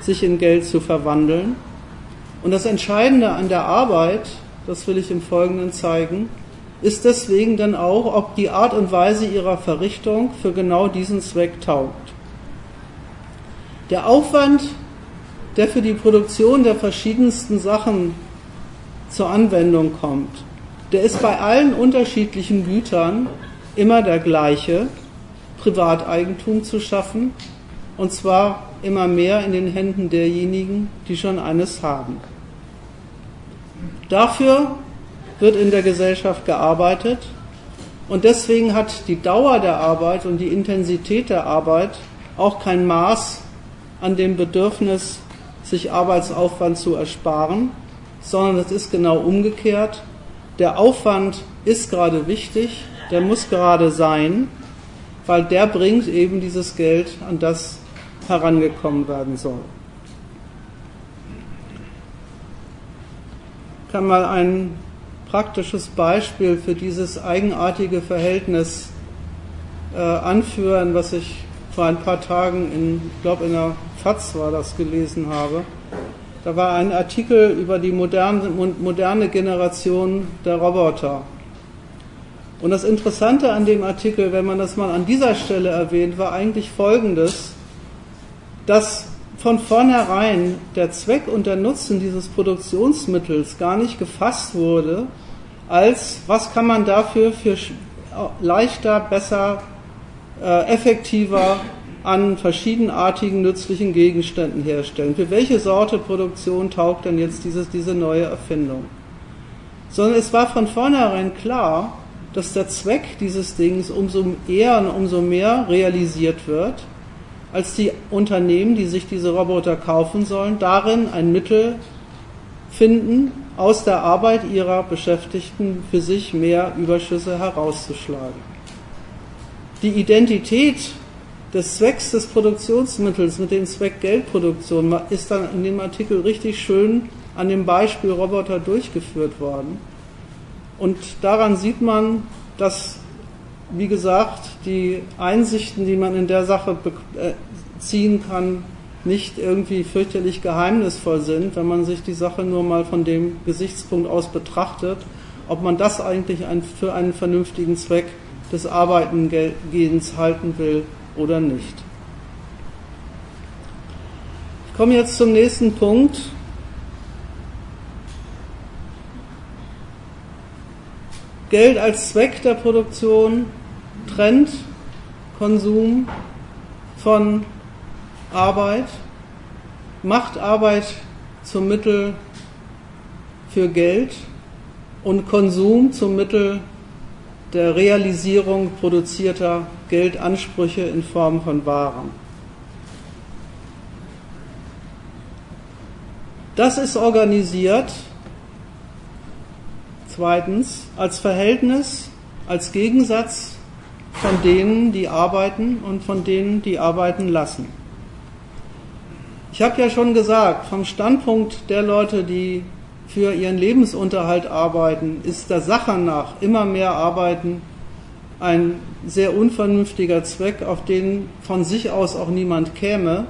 sich in Geld zu verwandeln. Und das Entscheidende an der Arbeit, das will ich im Folgenden zeigen, ist deswegen dann auch, ob die Art und Weise ihrer Verrichtung für genau diesen Zweck taugt. Der Aufwand, der für die Produktion der verschiedensten Sachen zur Anwendung kommt, der ist bei allen unterschiedlichen Gütern immer der gleiche, Privateigentum zu schaffen, und zwar immer mehr in den Händen derjenigen, die schon eines haben. Dafür wird in der Gesellschaft gearbeitet und deswegen hat die Dauer der Arbeit und die Intensität der Arbeit auch kein Maß an dem Bedürfnis, sich Arbeitsaufwand zu ersparen, sondern es ist genau umgekehrt. Der Aufwand ist gerade wichtig, der muss gerade sein, weil der bringt eben dieses Geld, an das herangekommen werden soll. Ich kann mal ein praktisches Beispiel für dieses eigenartige Verhältnis äh, anführen, was ich vor ein paar Tagen in, ich glaube in der FAZ war das gelesen habe. Da war ein Artikel über die moderne, moderne Generation der Roboter. Und das Interessante an dem Artikel, wenn man das mal an dieser Stelle erwähnt, war eigentlich Folgendes, dass von vornherein der Zweck und der Nutzen dieses Produktionsmittels gar nicht gefasst wurde, als was kann man dafür für leichter, besser, äh, effektiver an verschiedenartigen nützlichen Gegenständen herstellen. Für welche Sorte Produktion taugt denn jetzt dieses, diese neue Erfindung? Sondern es war von vornherein klar, dass der Zweck dieses Dings umso eher und umso mehr realisiert wird, als die Unternehmen, die sich diese Roboter kaufen sollen, darin ein Mittel finden, aus der Arbeit ihrer Beschäftigten für sich mehr Überschüsse herauszuschlagen. Die Identität des Zwecks des Produktionsmittels mit dem Zweck Geldproduktion ist dann in dem Artikel richtig schön an dem Beispiel Roboter durchgeführt worden. Und daran sieht man, dass wie gesagt, die Einsichten, die man in der Sache äh, ziehen kann, nicht irgendwie fürchterlich geheimnisvoll sind, wenn man sich die Sache nur mal von dem Gesichtspunkt aus betrachtet, ob man das eigentlich für einen vernünftigen Zweck des Arbeitengehens halten will oder nicht. Ich komme jetzt zum nächsten Punkt. Geld als Zweck der Produktion trennt Konsum von Arbeit, macht Arbeit zum Mittel für Geld und Konsum zum Mittel der Realisierung produzierter Geldansprüche in Form von Waren. Das ist organisiert, zweitens, als Verhältnis, als Gegensatz von denen, die arbeiten und von denen, die arbeiten lassen. Ich habe ja schon gesagt, vom Standpunkt der Leute, die für ihren Lebensunterhalt arbeiten, ist der Sache nach immer mehr Arbeiten ein sehr unvernünftiger Zweck, auf den von sich aus auch niemand käme,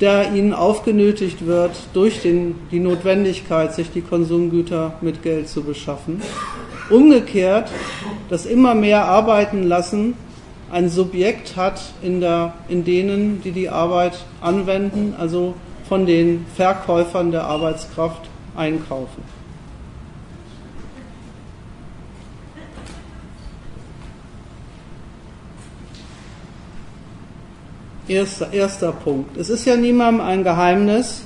der ihnen aufgenötigt wird durch den, die Notwendigkeit, sich die Konsumgüter mit Geld zu beschaffen. Umgekehrt, das immer mehr arbeiten lassen ein Subjekt hat in, der, in denen, die die Arbeit anwenden, also von den Verkäufern der Arbeitskraft einkaufen. Erster, erster Punkt. Es ist ja niemandem ein Geheimnis,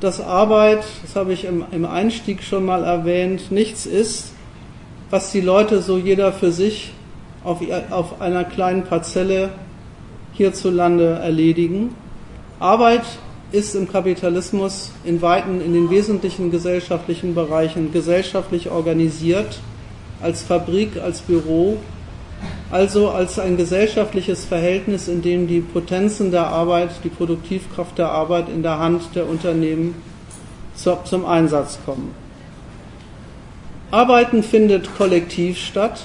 dass Arbeit, das habe ich im, Einstieg schon mal erwähnt, nichts ist, was die Leute so jeder für sich auf, auf einer kleinen Parzelle hierzulande erledigen. Arbeit ist im Kapitalismus in weiten, in den wesentlichen gesellschaftlichen Bereichen gesellschaftlich organisiert, als Fabrik, als Büro, also als ein gesellschaftliches Verhältnis, in dem die Potenzen der Arbeit, die Produktivkraft der Arbeit in der Hand der Unternehmen zum Einsatz kommen. Arbeiten findet kollektiv statt,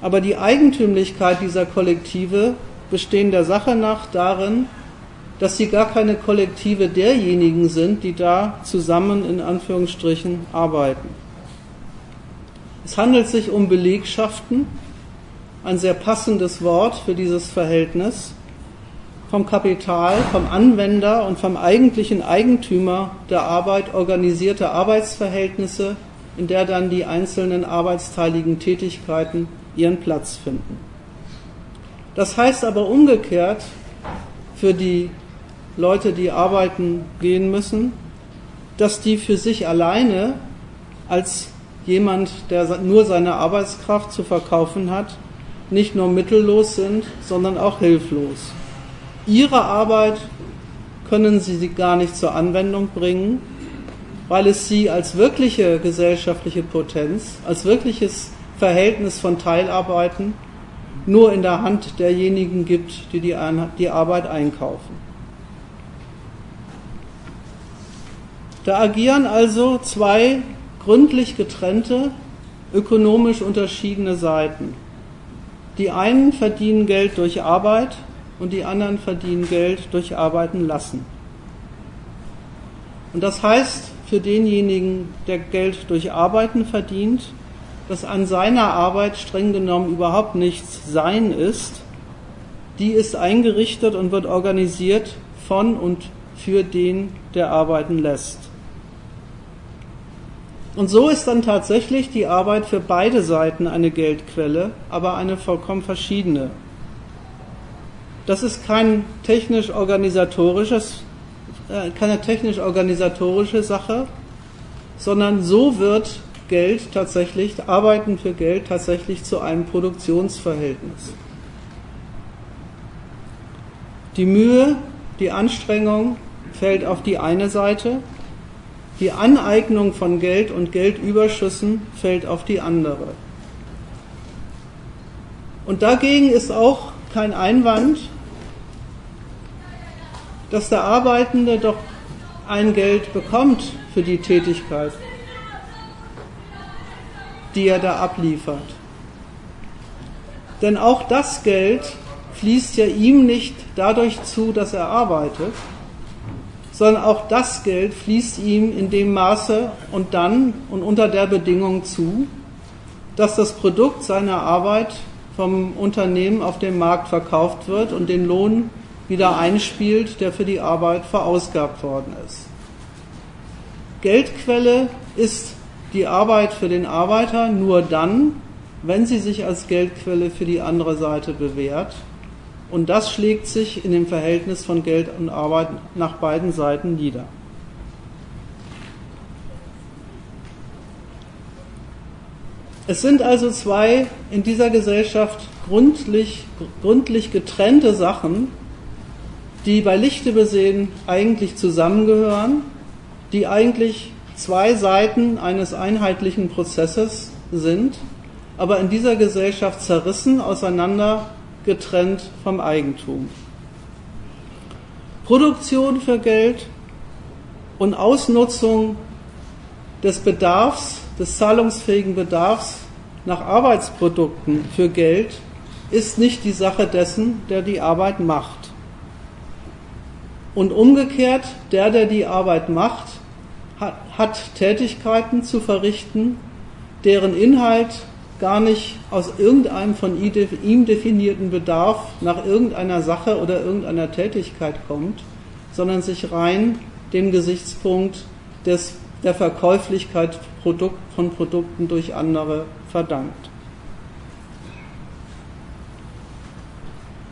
aber die Eigentümlichkeit dieser Kollektive bestehen der Sache nach darin, dass sie gar keine Kollektive derjenigen sind, die da zusammen in Anführungsstrichen arbeiten. Es handelt sich um Belegschaften, ein sehr passendes Wort für dieses Verhältnis, vom Kapital, vom Anwender und vom eigentlichen Eigentümer der Arbeit organisierte Arbeitsverhältnisse, in der dann die einzelnen arbeitsteiligen Tätigkeiten ihren Platz finden. Das heißt aber umgekehrt für die Leute, die arbeiten gehen müssen, dass die für sich alleine als jemand, der nur seine Arbeitskraft zu verkaufen hat, nicht nur mittellos sind, sondern auch hilflos. Ihre Arbeit können sie gar nicht zur Anwendung bringen, weil es sie als wirkliche gesellschaftliche Potenz, als wirkliches Verhältnis von Teilarbeiten nur in der Hand derjenigen gibt, die die, Arbeit einkaufen. Da agieren also zwei gründlich getrennte, ökonomisch unterschiedene Seiten. Die einen verdienen Geld durch Arbeit und die anderen verdienen Geld durch Arbeiten lassen. Und das heißt für denjenigen, der Geld durch Arbeiten verdient, dass an seiner Arbeit streng genommen überhaupt nichts sein ist, die ist eingerichtet und wird organisiert von und für den, der arbeiten lässt. Und so ist dann tatsächlich die Arbeit für beide Seiten eine Geldquelle, aber eine vollkommen verschiedene. Das ist kein technisch-organisatorisches, äh, keine technisch-organisatorische Sache, sondern so wird Geld tatsächlich, Arbeiten für Geld tatsächlich zu einem Produktionsverhältnis. Die Mühe, die Anstrengung fällt auf die eine Seite, die Aneignung von Geld und Geldüberschüssen fällt auf die andere. Und dagegen ist auch kein Einwand, dass der Arbeitende doch ein Geld bekommt für die Tätigkeit, die er da abliefert. Denn auch das Geld fließt ja ihm nicht dadurch zu, dass er arbeitet, sondern auch das Geld fließt ihm in dem Maße und dann und unter der Bedingung zu, dass das Produkt seiner Arbeit vom Unternehmen auf dem Markt verkauft wird und den Lohn wieder einspielt, der für die Arbeit verausgabt worden ist. Geldquelle ist die Arbeit für den Arbeiter nur dann, wenn sie sich als Geldquelle für die andere Seite bewährt. Und das schlägt sich in dem Verhältnis von Geld und Arbeit nach beiden Seiten nieder. Es sind also zwei in dieser Gesellschaft gründlich, gründlich getrennte Sachen, die bei Lichte besehen eigentlich zusammengehören, die eigentlich zwei Seiten eines einheitlichen Prozesses sind, aber in dieser Gesellschaft zerrissen, auseinander getrennt vom Eigentum. Produktion für Geld und Ausnutzung des Bedarfs, des zahlungsfähigen Bedarfs nach Arbeitsprodukten für Geld ist nicht die Sache dessen, der die Arbeit macht. Und umgekehrt, der, der die Arbeit macht, hat, hat Tätigkeiten zu verrichten, deren Inhalt gar nicht aus irgendeinem von ihm definierten Bedarf nach irgendeiner Sache oder irgendeiner Tätigkeit kommt, sondern sich rein dem Gesichtspunkt des, der Verkäuflichkeit von Produkten durch andere verdankt.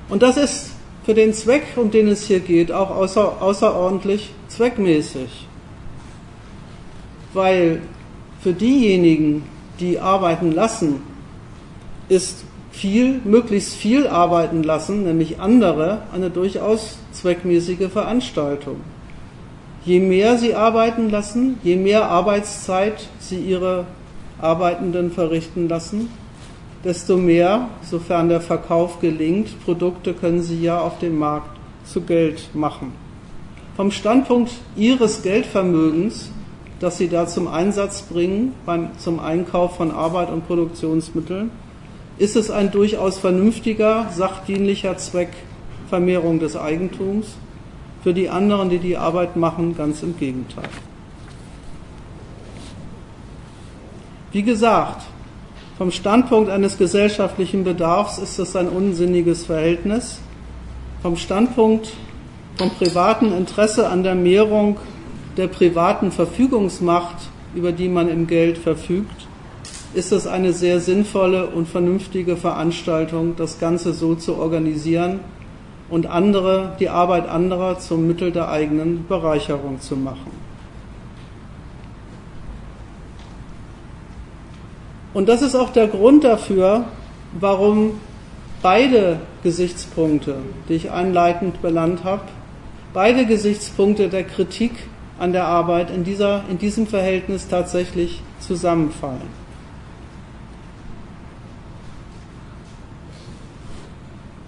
Und das ist für den Zweck, um den es hier geht, auch außer, außerordentlich zweckmäßig. Weil für diejenigen, die arbeiten lassen, ist viel, möglichst viel arbeiten lassen, nämlich andere, eine durchaus zweckmäßige Veranstaltung. Je mehr sie arbeiten lassen, je mehr Arbeitszeit sie ihre Arbeitenden verrichten lassen, desto mehr, sofern der Verkauf gelingt, Produkte können sie ja auf dem Markt zu Geld machen. Vom Standpunkt ihres Geldvermögens, das sie da zum Einsatz bringen beim, zum Einkauf von Arbeit und Produktionsmitteln, ist es ein durchaus vernünftiger, sachdienlicher Zweck Vermehrung des Eigentums. Für die anderen, die die Arbeit machen, ganz im Gegenteil. Wie gesagt, vom Standpunkt eines gesellschaftlichen Bedarfs ist das ein unsinniges Verhältnis. Vom Standpunkt vom privaten Interesse an der Mehrung der privaten Verfügungsmacht, über die man im Geld verfügt, ist es eine sehr sinnvolle und vernünftige Veranstaltung, das Ganze so zu organisieren und andere, die Arbeit anderer zum Mittel der eigenen Bereicherung zu machen. Und das ist auch der Grund dafür, warum beide Gesichtspunkte, die ich einleitend benannt habe, beide Gesichtspunkte der Kritik an der Arbeit in, dieser, in diesem Verhältnis tatsächlich zusammenfallen.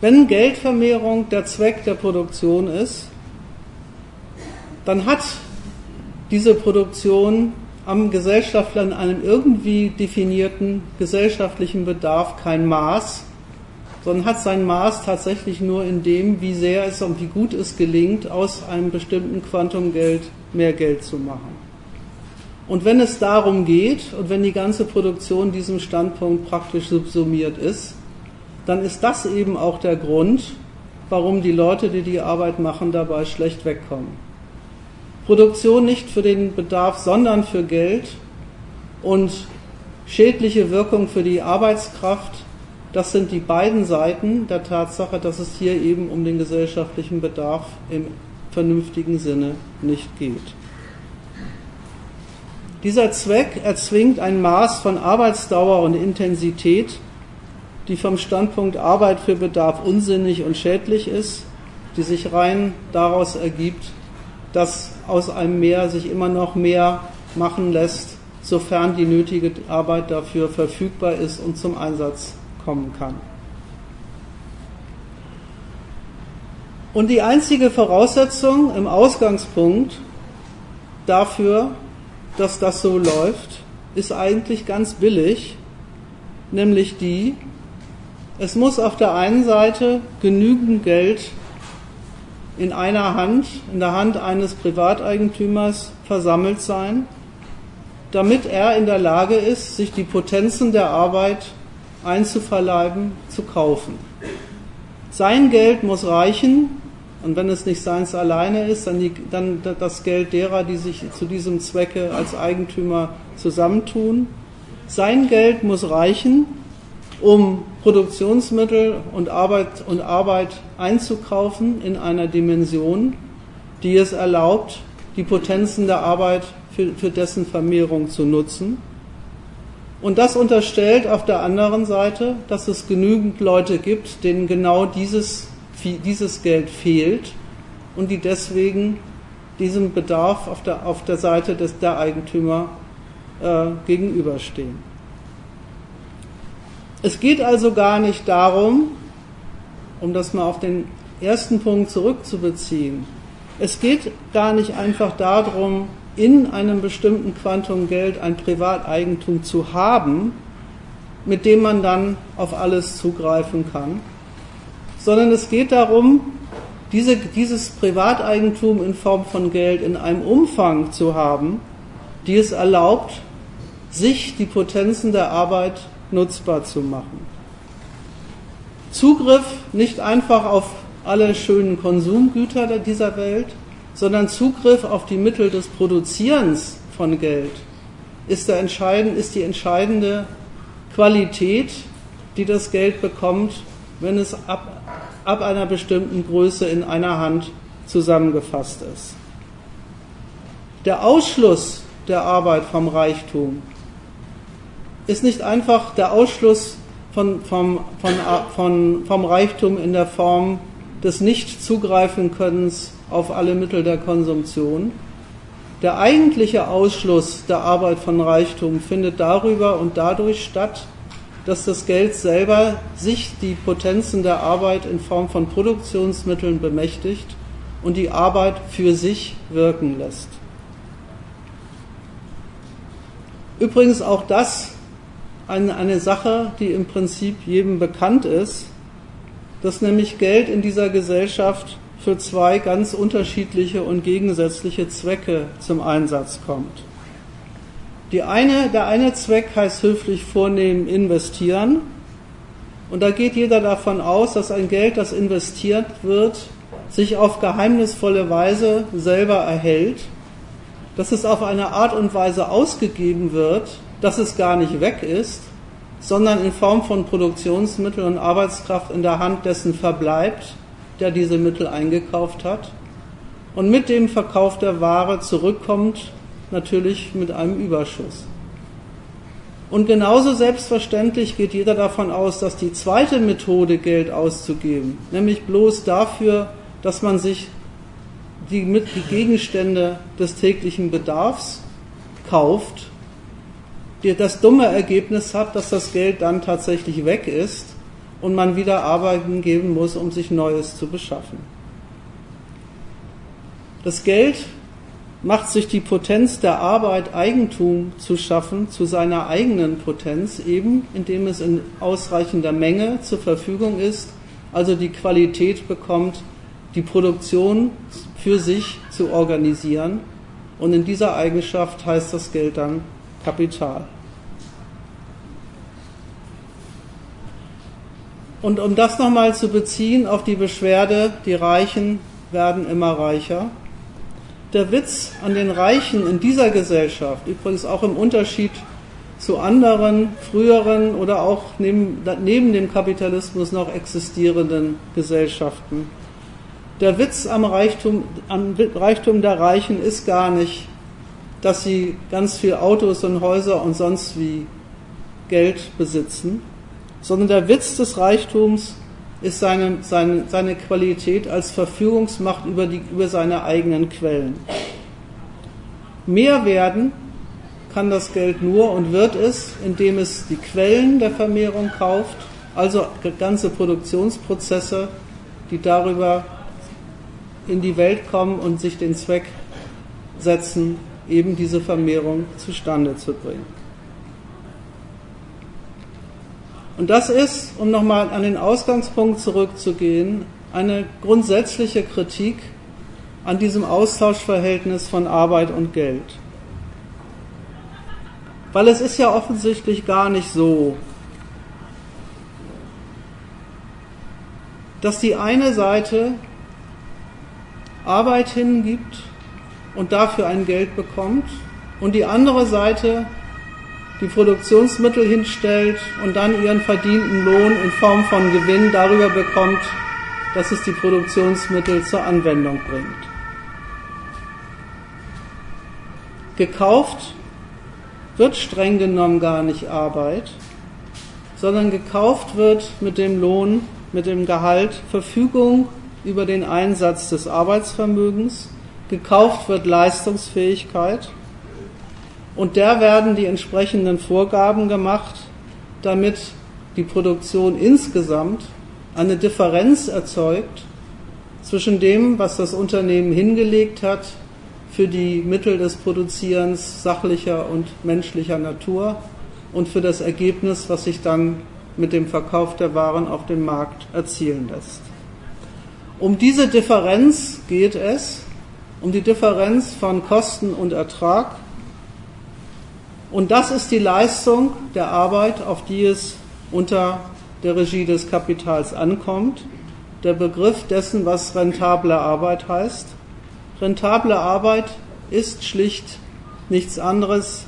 Wenn Geldvermehrung der Zweck der Produktion ist, dann hat diese Produktion am Gesellschaftler in einem irgendwie definierten gesellschaftlichen Bedarf kein Maß, sondern hat sein Maß tatsächlich nur in dem, wie sehr es und wie gut es gelingt, aus einem bestimmten Quantum Geld mehr Geld zu machen. Und wenn es darum geht und wenn die ganze Produktion diesem Standpunkt praktisch subsumiert ist, dann ist das eben auch der Grund, warum die Leute, die die Arbeit machen, dabei schlecht wegkommen. Produktion nicht für den Bedarf, sondern für Geld und schädliche Wirkung für die Arbeitskraft, das sind die beiden Seiten der Tatsache, dass es hier eben um den gesellschaftlichen Bedarf im vernünftigen Sinne nicht geht. Dieser Zweck erzwingt ein Maß von Arbeitsdauer und Intensität, die vom Standpunkt Arbeit für Bedarf unsinnig und schädlich ist, die sich rein daraus ergibt, dass aus einem Mehr sich immer noch mehr machen lässt, sofern die nötige Arbeit dafür verfügbar ist und zum Einsatz kommen kann. Und die einzige Voraussetzung im Ausgangspunkt dafür, dass das so läuft, ist eigentlich ganz billig, nämlich die, es muss auf der einen Seite genügend Geld in einer Hand, in der Hand eines Privateigentümers versammelt sein, damit er in der Lage ist, sich die Potenzen der Arbeit einzuverleiben, zu kaufen. Sein Geld muss reichen, und wenn es nicht seins alleine ist, dann, die, dann das Geld derer, die sich zu diesem Zwecke als Eigentümer zusammentun. Sein Geld muss reichen, um Produktionsmittel und Arbeit, und Arbeit einzukaufen in einer Dimension, die es erlaubt, die Potenzen der Arbeit für, für dessen Vermehrung zu nutzen. Und das unterstellt auf der anderen Seite, dass es genügend Leute gibt, denen genau dieses, dieses Geld fehlt und die deswegen diesem Bedarf auf der, auf der Seite des, der Eigentümer äh, gegenüberstehen. Es geht also gar nicht darum, um das mal auf den ersten Punkt zurückzubeziehen, es geht gar nicht einfach darum, in einem bestimmten Quantum Geld ein Privateigentum zu haben, mit dem man dann auf alles zugreifen kann, sondern es geht darum, diese, dieses Privateigentum in Form von Geld in einem Umfang zu haben, die es erlaubt, sich die Potenzen der Arbeit nutzbar zu machen. Zugriff nicht einfach auf alle schönen Konsumgüter dieser Welt, sondern Zugriff auf die Mittel des Produzierens von Geld ist, der entscheidend, ist die entscheidende Qualität, die das Geld bekommt, wenn es ab, ab einer bestimmten Größe in einer Hand zusammengefasst ist. Der Ausschluss der Arbeit vom Reichtum ist nicht einfach der Ausschluss von, vom, von, von, vom Reichtum in der Form des Nicht-Zugreifen-Könnens auf alle Mittel der Konsumtion. Der eigentliche Ausschluss der Arbeit von Reichtum findet darüber und dadurch statt, dass das Geld selber sich die Potenzen der Arbeit in Form von Produktionsmitteln bemächtigt und die Arbeit für sich wirken lässt. Übrigens auch das eine, eine Sache, die im Prinzip jedem bekannt ist, dass nämlich Geld in dieser Gesellschaft für zwei ganz unterschiedliche und gegensätzliche Zwecke zum Einsatz kommt. Die eine, der eine Zweck heißt höflich vornehmen investieren. Und da geht jeder davon aus, dass ein Geld, das investiert wird, sich auf geheimnisvolle Weise selber erhält, dass es auf eine Art und Weise ausgegeben wird, dass es gar nicht weg ist, sondern in Form von Produktionsmitteln und Arbeitskraft in der Hand dessen verbleibt, der diese Mittel eingekauft hat und mit dem Verkauf der Ware zurückkommt, natürlich mit einem Überschuss. Und genauso selbstverständlich geht jeder davon aus, dass die zweite Methode, Geld auszugeben, nämlich bloß dafür, dass man sich die, die Gegenstände des täglichen Bedarfs kauft, das dumme Ergebnis hat, dass das Geld dann tatsächlich weg ist und man wieder arbeiten geben muss, um sich Neues zu beschaffen. Das Geld macht sich die Potenz der Arbeit, Eigentum zu schaffen, zu seiner eigenen Potenz, eben indem es in ausreichender Menge zur Verfügung ist, also die Qualität bekommt, die Produktion für sich zu organisieren. Und in dieser Eigenschaft heißt das Geld dann Kapital. Und um das nochmal zu beziehen auf die Beschwerde, die Reichen werden immer reicher. Der Witz an den Reichen in dieser Gesellschaft, übrigens auch im Unterschied zu anderen früheren oder auch neben, neben dem Kapitalismus noch existierenden Gesellschaften. Der Witz am Reichtum, am Reichtum der Reichen ist gar nicht, dass sie ganz viel Autos und Häuser und sonst wie Geld besitzen, sondern der Witz des Reichtums ist seine, seine, seine Qualität als Verfügungsmacht über, die, über seine eigenen Quellen. Mehr werden kann das Geld nur und wird es, indem es die Quellen der Vermehrung kauft, also ganze Produktionsprozesse, die darüber in die Welt kommen und sich den Zweck setzen, eben diese Vermehrung zustande zu bringen. Und das ist, um nochmal an den Ausgangspunkt zurückzugehen, eine grundsätzliche Kritik an diesem Austauschverhältnis von Arbeit und Geld. Weil es ist ja offensichtlich gar nicht so, dass die eine Seite Arbeit hingibt und dafür ein Geld bekommt und die andere Seite die Produktionsmittel hinstellt und dann ihren verdienten Lohn in Form von Gewinn darüber bekommt, dass es die Produktionsmittel zur Anwendung bringt. Gekauft wird streng genommen gar nicht Arbeit, sondern gekauft wird mit dem Lohn, mit dem Gehalt Verfügung über den Einsatz des Arbeitsvermögens, gekauft wird Leistungsfähigkeit und der werden die entsprechenden Vorgaben gemacht, damit die Produktion insgesamt eine Differenz erzeugt zwischen dem, was das Unternehmen hingelegt hat für die Mittel des Produzierens sachlicher und menschlicher Natur und für das Ergebnis, was sich dann mit dem Verkauf der Waren auf dem Markt erzielen lässt. Um diese Differenz geht es, um die Differenz von Kosten und Ertrag. Und das ist die Leistung der Arbeit, auf die es unter der Regie des Kapitals ankommt. Der Begriff dessen, was rentable Arbeit heißt. Rentable Arbeit ist schlicht nichts anderes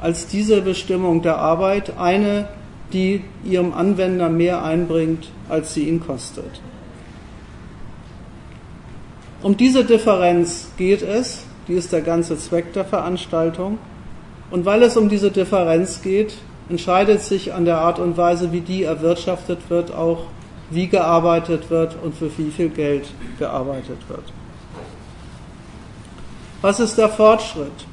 als diese Bestimmung der Arbeit, eine, die ihrem Anwender mehr einbringt, als sie ihn kostet. Um diese Differenz geht es, die ist der ganze Zweck der Veranstaltung. Und weil es um diese Differenz geht, entscheidet sich an der Art und Weise, wie die erwirtschaftet wird, auch wie gearbeitet wird und für wie viel Geld gearbeitet wird. Was ist der Fortschritt?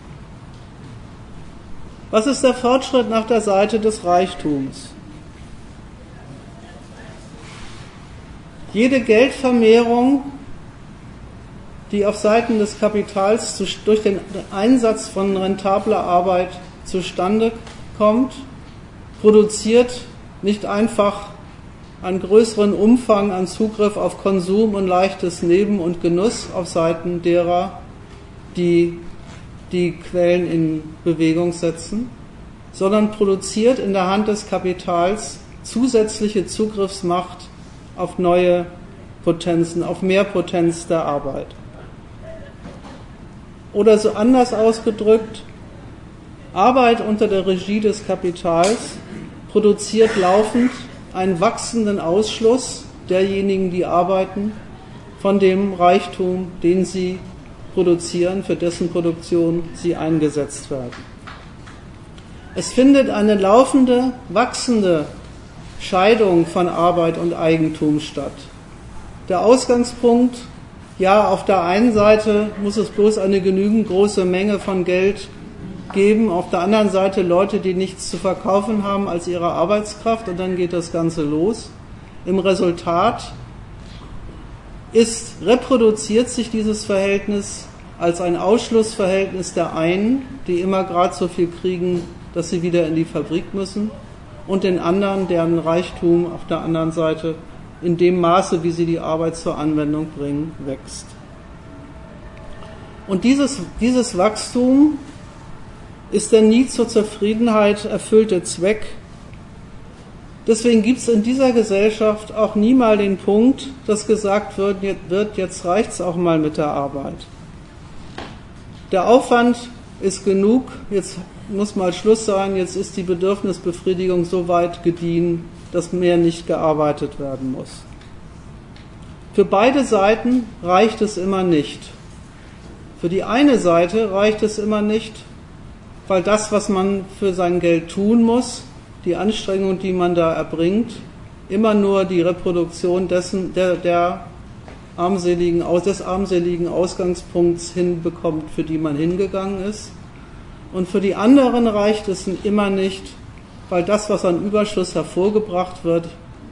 Was ist der Fortschritt nach der Seite des Reichtums? Jede Geldvermehrung, die auf Seiten des Kapitals durch den Einsatz von rentabler Arbeit zustande kommt, produziert nicht einfach einen größeren Umfang an Zugriff auf Konsum und leichtes Neben und Genuss auf Seiten derer, die die Quellen in Bewegung setzen, sondern produziert in der Hand des Kapitals zusätzliche Zugriffsmacht auf neue Potenzen, auf mehr Potenz der Arbeit. Oder so anders ausgedrückt, Arbeit unter der Regie des Kapitals produziert laufend einen wachsenden Ausschluss derjenigen, die arbeiten, von dem Reichtum, den sie produzieren, für dessen Produktion sie eingesetzt werden. Es findet eine laufende, wachsende Scheidung von Arbeit und Eigentum statt. Der Ausgangspunkt, ja, auf der einen Seite muss es bloß eine genügend große Menge von Geld geben, auf der anderen Seite Leute, die nichts zu verkaufen haben als ihre Arbeitskraft und dann geht das Ganze los. Im Resultat ist, reproduziert sich dieses Verhältnis als ein Ausschlussverhältnis der einen, die immer gerade so viel kriegen, dass sie wieder in die Fabrik müssen, und den anderen, deren Reichtum auf der anderen Seite in dem Maße, wie sie die Arbeit zur Anwendung bringen, wächst. Und dieses, dieses Wachstum ist der nie zur Zufriedenheit erfüllte Zweck. Deswegen gibt es in dieser Gesellschaft auch nie mal den Punkt, dass gesagt wird, wird jetzt reicht's auch mal mit der Arbeit. Der Aufwand ist genug, jetzt muss mal Schluss sein, jetzt ist die Bedürfnisbefriedigung so weit gediehen, dass mehr nicht gearbeitet werden muss. Für beide Seiten reicht es immer nicht. Für die eine Seite reicht es immer nicht, weil das, was man für sein Geld tun muss, die Anstrengung, die man da erbringt, immer nur die Reproduktion dessen, der, der armseligen, des armseligen Ausgangspunkts hinbekommt, für die man hingegangen ist. Und für die anderen reicht es immer nicht, weil das, was an Überschuss hervorgebracht wird,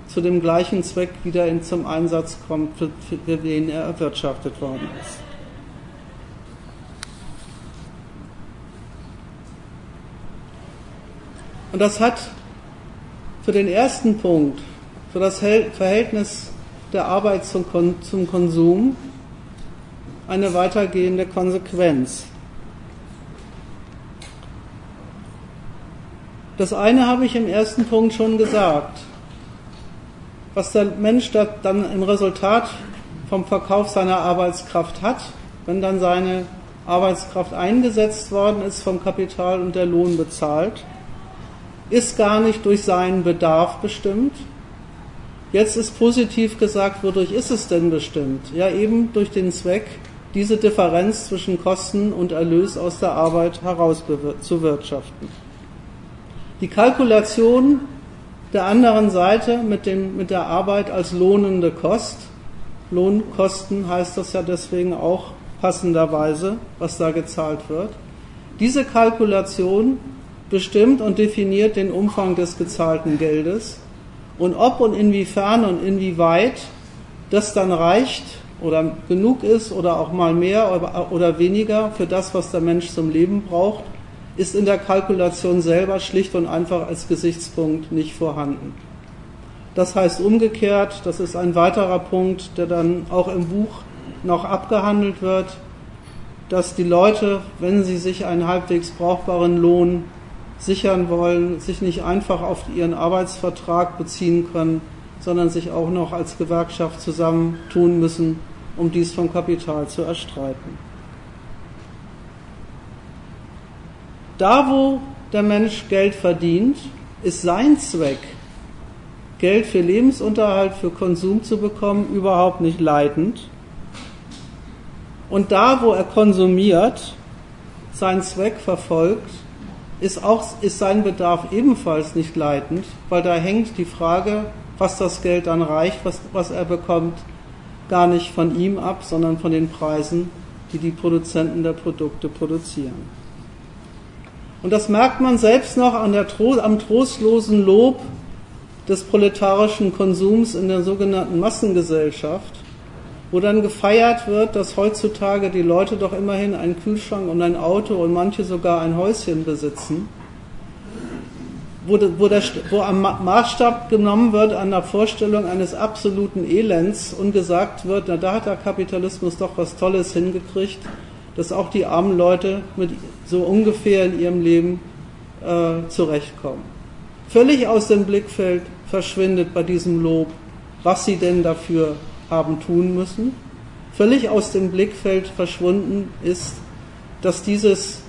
zu dem gleichen Zweck wieder in, zum Einsatz kommt, für, für den er erwirtschaftet worden ist. Und das hat für den ersten Punkt, für das Verhältnis der Arbeit zum, zum Konsum, eine weitergehende Konsequenz. Das eine habe ich im ersten Punkt schon gesagt. Was der Mensch dann im Resultat vom Verkauf seiner Arbeitskraft hat, wenn dann seine Arbeitskraft eingesetzt worden ist, vom Kapital und der Lohn bezahlt, ist gar nicht durch seinen Bedarf bestimmt. Jetzt ist positiv gesagt, wodurch ist es denn bestimmt? Ja, eben durch den Zweck, diese Differenz zwischen Kosten und Erlös aus der Arbeit herauszuwirtschaften. Die Kalkulation der anderen Seite mit, dem, mit der Arbeit als lohnende Kost, Lohnkosten heißt das ja deswegen auch passenderweise, was da gezahlt wird. Diese Kalkulation bestimmt und definiert den Umfang des gezahlten Geldes Und ob und inwiefern und inwieweit das dann reicht oder genug ist oder auch mal mehr oder weniger für das, was der Mensch zum Leben braucht, ist in der Kalkulation selber schlicht und einfach als Gesichtspunkt nicht vorhanden. Das heißt umgekehrt, das ist ein weiterer Punkt, der dann auch im Buch noch abgehandelt wird, dass die Leute, wenn sie sich einen halbwegs brauchbaren Lohn sichern wollen, sich nicht einfach auf ihren Arbeitsvertrag beziehen können, sondern sich auch noch als Gewerkschaft zusammentun müssen, um dies vom Kapital zu erstreiten. Da, wo der Mensch Geld verdient, ist sein Zweck, Geld für Lebensunterhalt, für Konsum zu bekommen, überhaupt nicht leitend. Und da, wo er konsumiert, seinen Zweck verfolgt, ist, auch, ist sein Bedarf ebenfalls nicht leitend, weil da hängt die Frage, was das Geld dann reicht, was, was er bekommt, gar nicht von ihm ab, sondern von den Preisen, die die Produzenten der Produkte produzieren. Und das merkt man selbst noch der, am trostlosen Lob des proletarischen Konsums in der sogenannten Massengesellschaft, wo dann gefeiert wird, dass heutzutage die Leute doch immerhin einen Kühlschrank und ein Auto und manche sogar ein Häuschen besitzen, wo, wo, der, wo am Maßstab genommen wird an der Vorstellung eines absoluten Elends und gesagt wird, na da hat der Kapitalismus doch was Tolles hingekriegt, dass auch die armen Leute mit so ungefähr in ihrem Leben äh, zurechtkommen. Völlig aus dem Blickfeld verschwindet bei diesem Lob, was sie denn dafür haben tun müssen. Völlig aus dem Blickfeld verschwunden ist, dass dieses,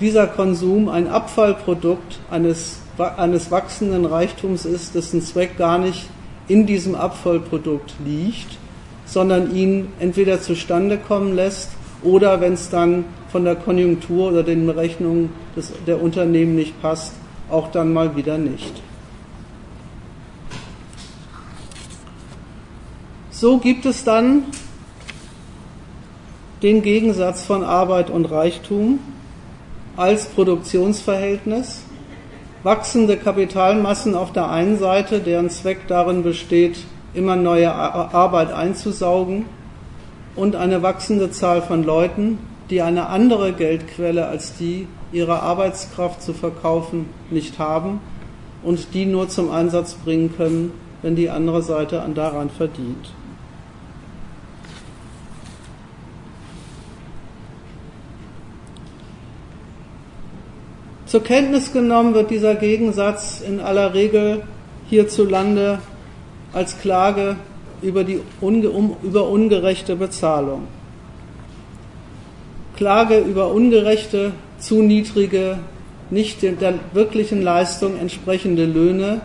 dieser Konsum ein Abfallprodukt eines, eines wachsenden Reichtums ist, dessen Zweck gar nicht in diesem Abfallprodukt liegt, sondern ihn entweder zustande kommen lässt oder wenn es dann von der Konjunktur oder den Berechnungen des, der Unternehmen nicht passt, auch dann mal wieder nicht. So gibt es dann den Gegensatz von Arbeit und Reichtum als Produktionsverhältnis, wachsende Kapitalmassen auf der einen Seite, deren Zweck darin besteht, immer neue Arbeit einzusaugen, und eine wachsende Zahl von Leuten, die eine andere Geldquelle als die, ihre Arbeitskraft zu verkaufen, nicht haben und die nur zum Einsatz bringen können, wenn die andere Seite daran verdient. Zur Kenntnis genommen wird dieser Gegensatz in aller Regel hierzulande als Klage über, die, um, über ungerechte Bezahlung. Klage über ungerechte, zu niedrige, nicht der wirklichen Leistung entsprechende Löhne,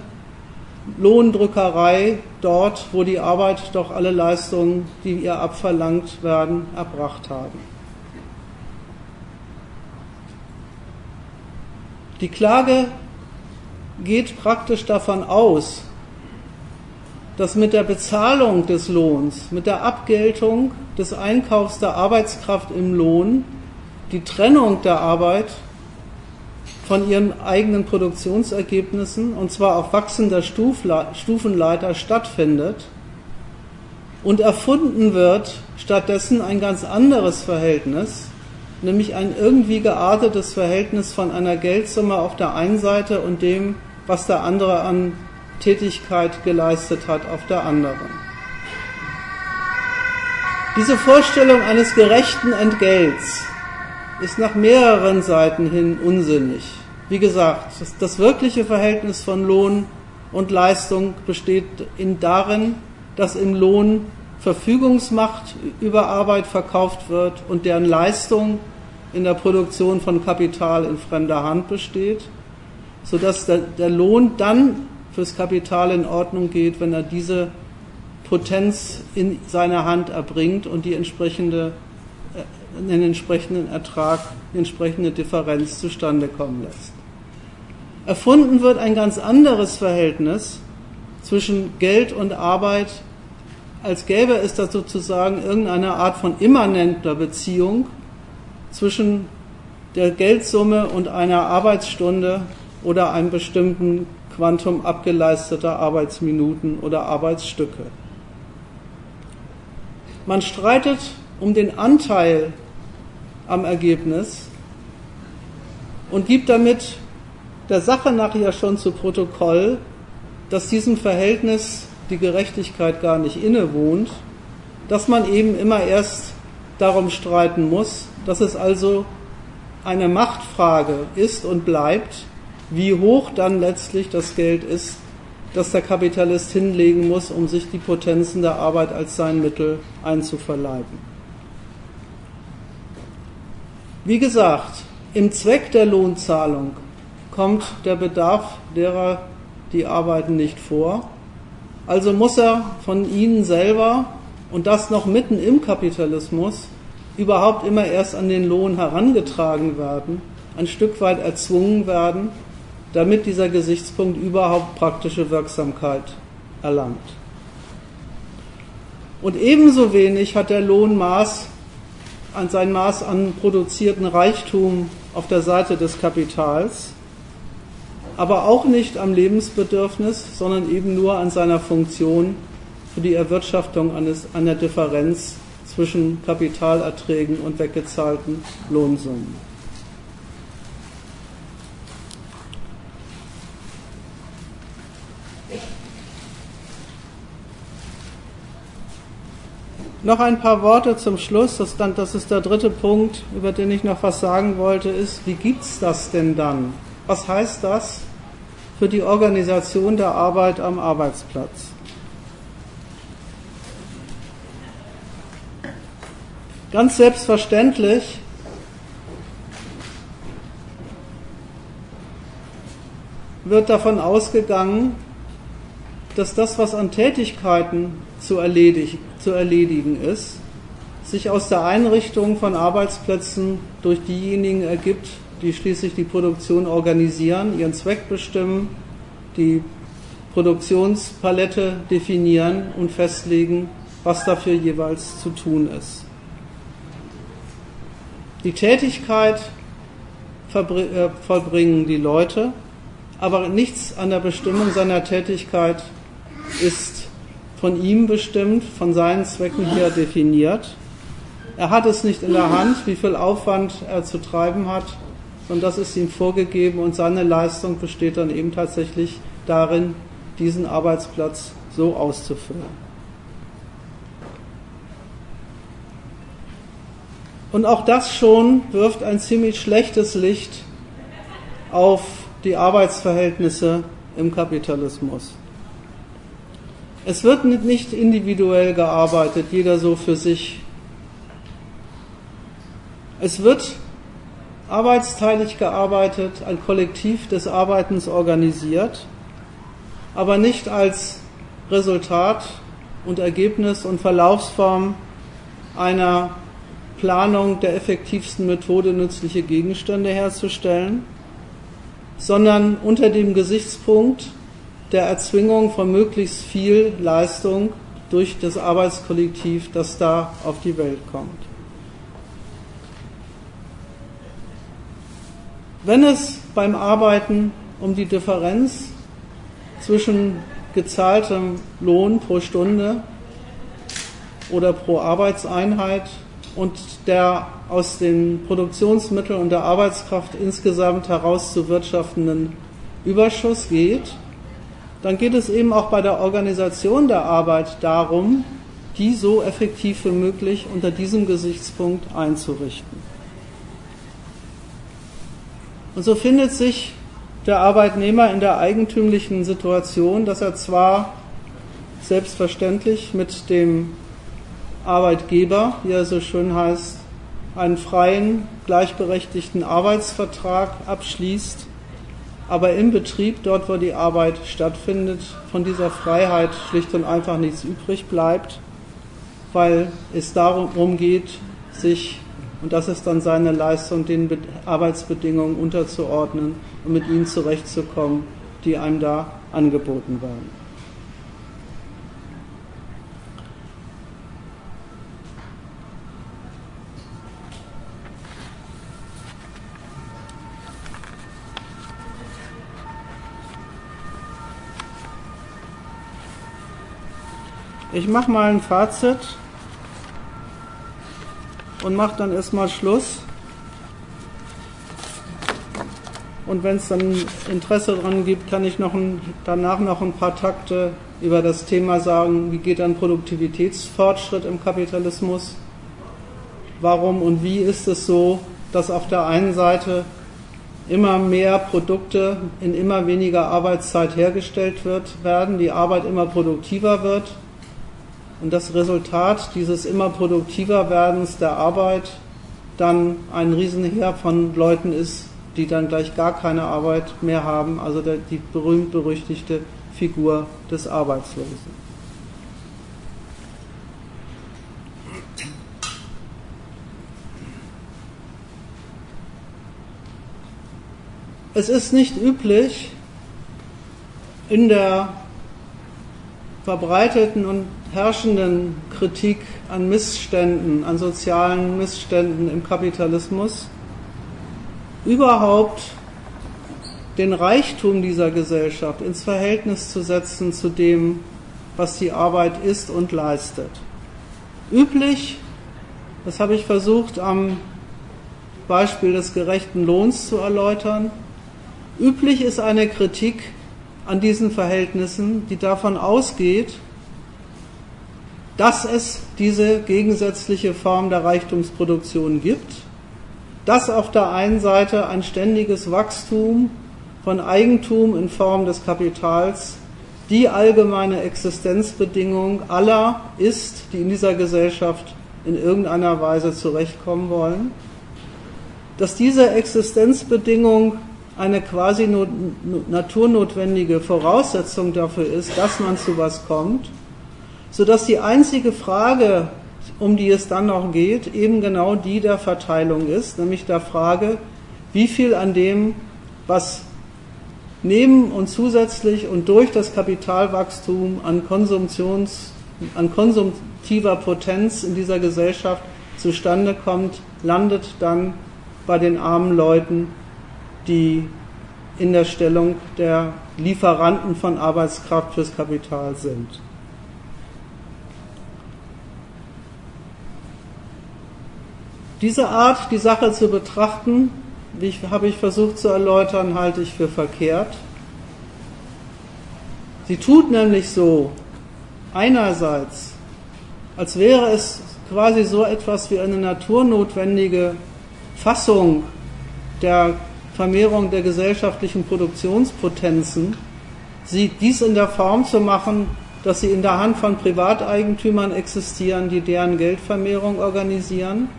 Lohndrückerei dort, wo die Arbeit doch alle Leistungen, die ihr abverlangt werden, erbracht haben. Die Klage geht praktisch davon aus, dass mit der Bezahlung des Lohns, mit der Abgeltung des Einkaufs der Arbeitskraft im Lohn die Trennung der Arbeit von ihren eigenen Produktionsergebnissen, und zwar auf wachsender Stufenleiter stattfindet und erfunden wird stattdessen ein ganz anderes Verhältnis, nämlich ein irgendwie geartetes Verhältnis von einer Geldsumme auf der einen Seite und dem, was der andere an Tätigkeit geleistet hat auf der anderen. Diese Vorstellung eines gerechten Entgelts ist nach mehreren Seiten hin unsinnig. Wie gesagt, das, das wirkliche Verhältnis von Lohn und Leistung besteht in darin, dass im Lohn Verfügungsmacht über Arbeit verkauft wird und deren Leistung in der Produktion von Kapital in fremder Hand besteht, sodass der, der Lohn dann fürs Kapital in Ordnung geht, wenn er diese Potenz in seiner Hand erbringt und die entsprechende, äh, den entsprechenden Ertrag, die entsprechende Differenz zustande kommen lässt. Erfunden wird ein ganz anderes Verhältnis zwischen Geld und Arbeit, als gäbe es da sozusagen irgendeine Art von immanenter Beziehung zwischen der Geldsumme und einer Arbeitsstunde oder einem bestimmten Quantum abgeleisteter Arbeitsminuten oder Arbeitsstücke. Man streitet um den Anteil am Ergebnis und gibt damit der Sache nachher schon zu Protokoll, dass diesem Verhältnis die Gerechtigkeit gar nicht innewohnt, dass man eben immer erst darum streiten muss, dass es also eine Machtfrage ist und bleibt, wie hoch dann letztlich das Geld ist, das der Kapitalist hinlegen muss, um sich die Potenzen der Arbeit als sein Mittel einzuverleiben. Wie gesagt, im Zweck der Lohnzahlung kommt der Bedarf derer, die arbeiten, nicht vor. Also muss er von ihnen selber und das noch mitten im Kapitalismus überhaupt immer erst an den Lohn herangetragen werden, ein Stück weit erzwungen werden, damit dieser Gesichtspunkt überhaupt praktische Wirksamkeit erlangt. Und ebenso wenig hat der Lohn Maß an sein Maß an produzierten Reichtum auf der Seite des Kapitals, aber auch nicht am Lebensbedürfnis, sondern eben nur an seiner Funktion für die Erwirtschaftung eines, einer Differenz zwischen Kapitalerträgen und weggezahlten Lohnsummen. Noch ein paar Worte zum Schluss, das, dann, das ist der dritte Punkt, über den ich noch was sagen wollte, ist, wie gibt es das denn dann? Was heißt das für die Organisation der Arbeit am Arbeitsplatz? Ganz selbstverständlich wird davon ausgegangen, dass das, was an Tätigkeiten zu, erledig, zu erledigen ist, sich aus der Einrichtung von Arbeitsplätzen durch diejenigen ergibt, die schließlich die Produktion organisieren, ihren Zweck bestimmen, die Produktionspalette definieren und festlegen, was dafür jeweils zu tun ist. Die Tätigkeit äh, vollbringen die Leute, aber nichts an der Bestimmung seiner Tätigkeit ist von ihm bestimmt, von seinen Zwecken her definiert. Er hat es nicht in der Hand, wie viel Aufwand er zu treiben hat, sondern das ist ihm vorgegeben und seine Leistung besteht dann eben tatsächlich darin, diesen Arbeitsplatz so auszufüllen. Und auch das schon wirft ein ziemlich schlechtes Licht auf die Arbeitsverhältnisse im Kapitalismus. Es wird nicht individuell gearbeitet, jeder so für sich. Es wird arbeitsteilig gearbeitet, ein Kollektiv des Arbeitens organisiert, aber nicht als Resultat und Ergebnis und Verlaufsform einer Planung der effektivsten Methode, nützliche Gegenstände herzustellen, sondern unter dem Gesichtspunkt, der Erzwingung von möglichst viel Leistung durch das Arbeitskollektiv, das da auf die Welt kommt. Wenn es beim Arbeiten um die Differenz zwischen gezahltem Lohn pro Stunde oder pro Arbeitseinheit und der aus den Produktionsmitteln und der Arbeitskraft insgesamt herauszuwirtschaftenden Überschuss geht, dann geht es eben auch bei der Organisation der Arbeit darum, die so effektiv wie möglich unter diesem Gesichtspunkt einzurichten. Und so findet sich der Arbeitnehmer in der eigentümlichen Situation, dass er zwar selbstverständlich mit dem Arbeitgeber, wie er so schön heißt, einen freien, gleichberechtigten Arbeitsvertrag abschließt, aber im Betrieb, dort wo die Arbeit stattfindet, von dieser Freiheit schlicht und einfach nichts übrig bleibt, weil es darum geht, sich, und das ist dann seine Leistung, den Arbeitsbedingungen unterzuordnen und mit ihnen zurechtzukommen, die einem da angeboten werden. Ich mache mal ein Fazit und mache dann erstmal Schluss. Und wenn es dann Interesse daran gibt, kann ich noch ein, danach noch ein paar Takte über das Thema sagen, wie geht dann Produktivitätsfortschritt im Kapitalismus? Warum und wie ist es so, dass auf der einen Seite immer mehr Produkte in immer weniger Arbeitszeit hergestellt wird, werden, die Arbeit immer produktiver wird und das Resultat dieses immer produktiver werdens der Arbeit dann ein Riesenheer von Leuten ist, die dann gleich gar keine Arbeit mehr haben, also die berühmt-berüchtigte Figur des Arbeitslosen. Es ist nicht üblich, in der verbreiteten und herrschenden Kritik an Missständen, an sozialen Missständen im Kapitalismus überhaupt den Reichtum dieser Gesellschaft ins Verhältnis zu setzen zu dem, was die Arbeit ist und leistet. Üblich, das habe ich versucht am Beispiel des gerechten Lohns zu erläutern, üblich ist eine Kritik an diesen Verhältnissen, die davon ausgeht, dass es diese gegensätzliche Form der Reichtumsproduktion gibt dass auf der einen Seite ein ständiges Wachstum von Eigentum in Form des Kapitals die allgemeine Existenzbedingung aller ist, die in dieser Gesellschaft in irgendeiner Weise zurechtkommen wollen, dass diese Existenzbedingung eine quasi naturnotwendige Voraussetzung dafür ist, dass man zu was kommt, sodass die einzige Frage, um die es dann noch geht, eben genau die der Verteilung ist, nämlich der Frage, wie viel an dem, was neben und zusätzlich und durch das Kapitalwachstum an Konsumtions, an konsumtiver Potenz in dieser Gesellschaft zustande kommt, landet dann bei den armen Leuten, die in der Stellung der Lieferanten von Arbeitskraft fürs Kapital sind. Diese Art, die Sache zu betrachten, wie ich, habe ich versucht zu erläutern, halte ich für verkehrt. Sie tut nämlich so, einerseits, als wäre es quasi so etwas wie eine naturnotwendige Fassung der Vermehrung der gesellschaftlichen Produktionspotenzen, sie dies in der Form zu machen, dass sie in der Hand von Privateigentümern existieren, die deren Geldvermehrung organisieren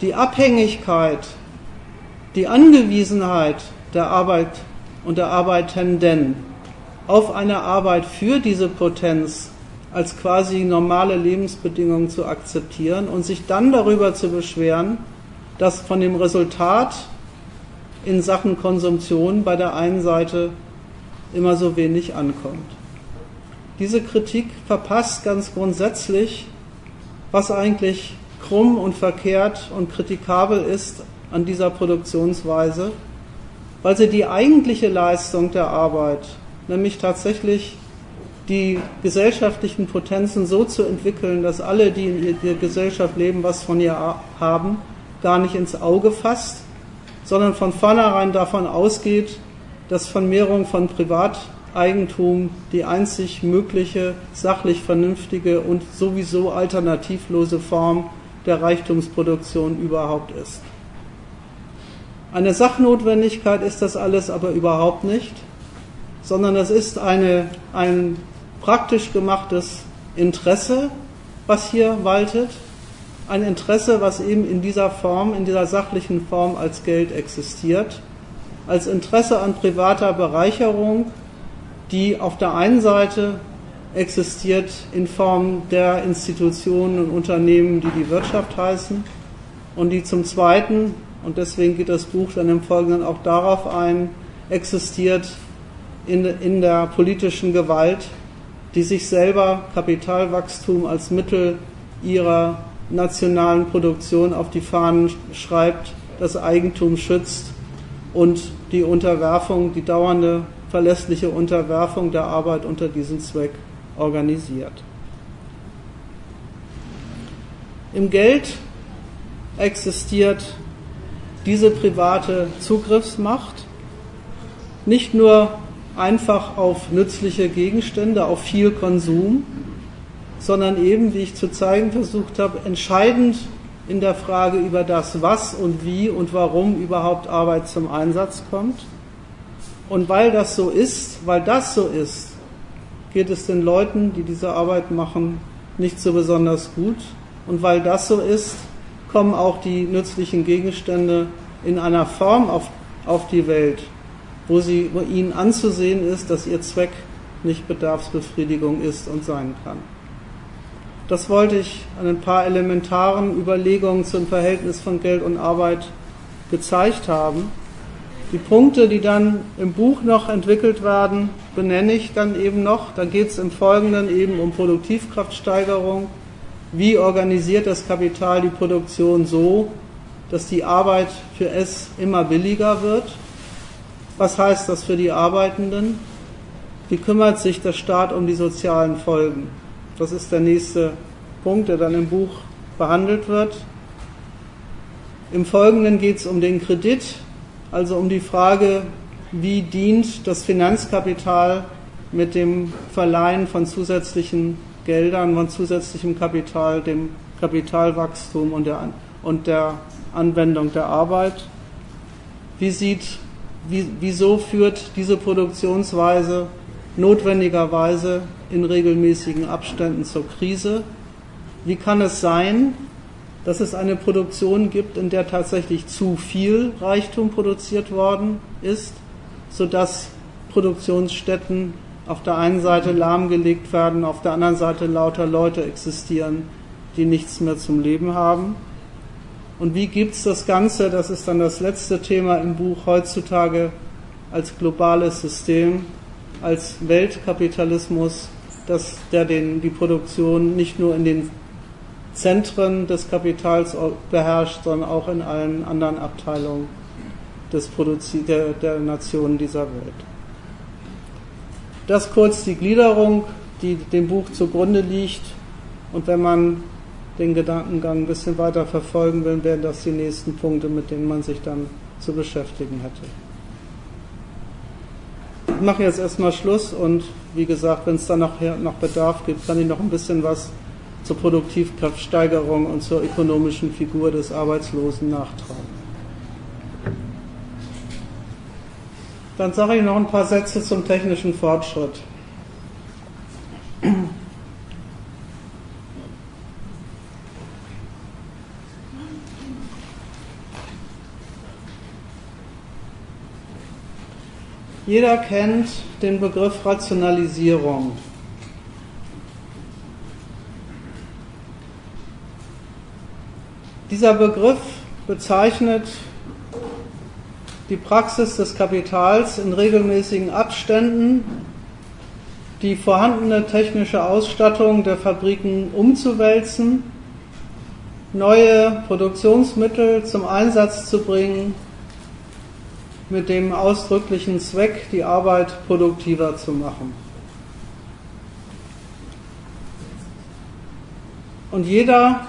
die Abhängigkeit, die Angewiesenheit der Arbeit und der Arbeitenden auf eine Arbeit für diese Potenz als quasi normale Lebensbedingungen zu akzeptieren und sich dann darüber zu beschweren, dass von dem Resultat in Sachen Konsumtion bei der einen Seite immer so wenig ankommt. Diese Kritik verpasst ganz grundsätzlich, was eigentlich krumm und verkehrt und kritikabel ist an dieser Produktionsweise, weil sie die eigentliche Leistung der Arbeit, nämlich tatsächlich die gesellschaftlichen Potenzen so zu entwickeln, dass alle, die in der Gesellschaft leben, was von ihr haben, gar nicht ins Auge fasst, sondern von vornherein davon ausgeht, dass Vermehrung von Privateigentum die einzig mögliche, sachlich vernünftige und sowieso alternativlose Form der Reichtumsproduktion überhaupt ist. Eine Sachnotwendigkeit ist das alles aber überhaupt nicht, sondern es ist eine, ein praktisch gemachtes Interesse, was hier waltet, ein Interesse, was eben in dieser Form, in dieser sachlichen Form als Geld existiert, als Interesse an privater Bereicherung, die auf der einen Seite existiert in Form der Institutionen und Unternehmen, die die Wirtschaft heißen und die zum Zweiten, und deswegen geht das Buch dann im Folgenden auch darauf ein, existiert in, in der politischen Gewalt, die sich selber Kapitalwachstum als Mittel ihrer nationalen Produktion auf die Fahnen schreibt, das Eigentum schützt und die Unterwerfung, die dauernde verlässliche Unterwerfung der Arbeit unter diesen Zweck organisiert. Im Geld existiert diese private Zugriffsmacht nicht nur einfach auf nützliche Gegenstände, auf viel Konsum, sondern eben, wie ich zu zeigen versucht habe, entscheidend in der Frage über das, was und wie und warum überhaupt Arbeit zum Einsatz kommt. Und weil das so ist, weil das so ist, geht es den Leuten, die diese Arbeit machen, nicht so besonders gut. Und weil das so ist, kommen auch die nützlichen Gegenstände in einer Form auf, auf die Welt, wo, sie, wo ihnen anzusehen ist, dass ihr Zweck nicht Bedarfsbefriedigung ist und sein kann. Das wollte ich an ein paar elementaren Überlegungen zum Verhältnis von Geld und Arbeit gezeigt haben. Die Punkte, die dann im Buch noch entwickelt werden, benenne ich dann eben noch. Da geht es im Folgenden eben um Produktivkraftsteigerung. Wie organisiert das Kapital die Produktion so, dass die Arbeit für es immer billiger wird? Was heißt das für die Arbeitenden? Wie kümmert sich der Staat um die sozialen Folgen? Das ist der nächste Punkt, der dann im Buch behandelt wird. Im Folgenden geht es um den Kredit, also um die Frage, wie dient das Finanzkapital mit dem Verleihen von zusätzlichen Geldern, von zusätzlichem Kapital, dem Kapitalwachstum und der, und der Anwendung der Arbeit. Wie sieht, wie, wieso führt diese Produktionsweise notwendigerweise in regelmäßigen Abständen zur Krise? Wie kann es sein, dass es eine Produktion gibt, in der tatsächlich zu viel Reichtum produziert worden ist, sodass Produktionsstätten auf der einen Seite lahmgelegt werden, auf der anderen Seite lauter Leute existieren, die nichts mehr zum Leben haben? Und wie gibt es das Ganze, das ist dann das letzte Thema im Buch, heutzutage als globales System, als Weltkapitalismus, dass der den, die Produktion nicht nur in den Zentren des Kapitals beherrscht, sondern auch in allen anderen Abteilungen des Produzi der, der Nationen dieser Welt. Das kurz die Gliederung, die dem Buch zugrunde liegt. Und wenn man den Gedankengang ein bisschen weiter verfolgen will, wären das die nächsten Punkte, mit denen man sich dann zu beschäftigen hätte. Ich mache jetzt erstmal Schluss und wie gesagt, wenn es dann noch, noch Bedarf gibt, kann ich noch ein bisschen was zur Produktivkraftsteigerung und zur ökonomischen Figur des Arbeitslosen nachtragen. Dann sage ich noch ein paar Sätze zum technischen Fortschritt. Jeder kennt den Begriff Rationalisierung. Dieser Begriff bezeichnet die Praxis des Kapitals in regelmäßigen Abständen, die vorhandene technische Ausstattung der Fabriken umzuwälzen, neue Produktionsmittel zum Einsatz zu bringen, mit dem ausdrücklichen Zweck, die Arbeit produktiver zu machen. Und jeder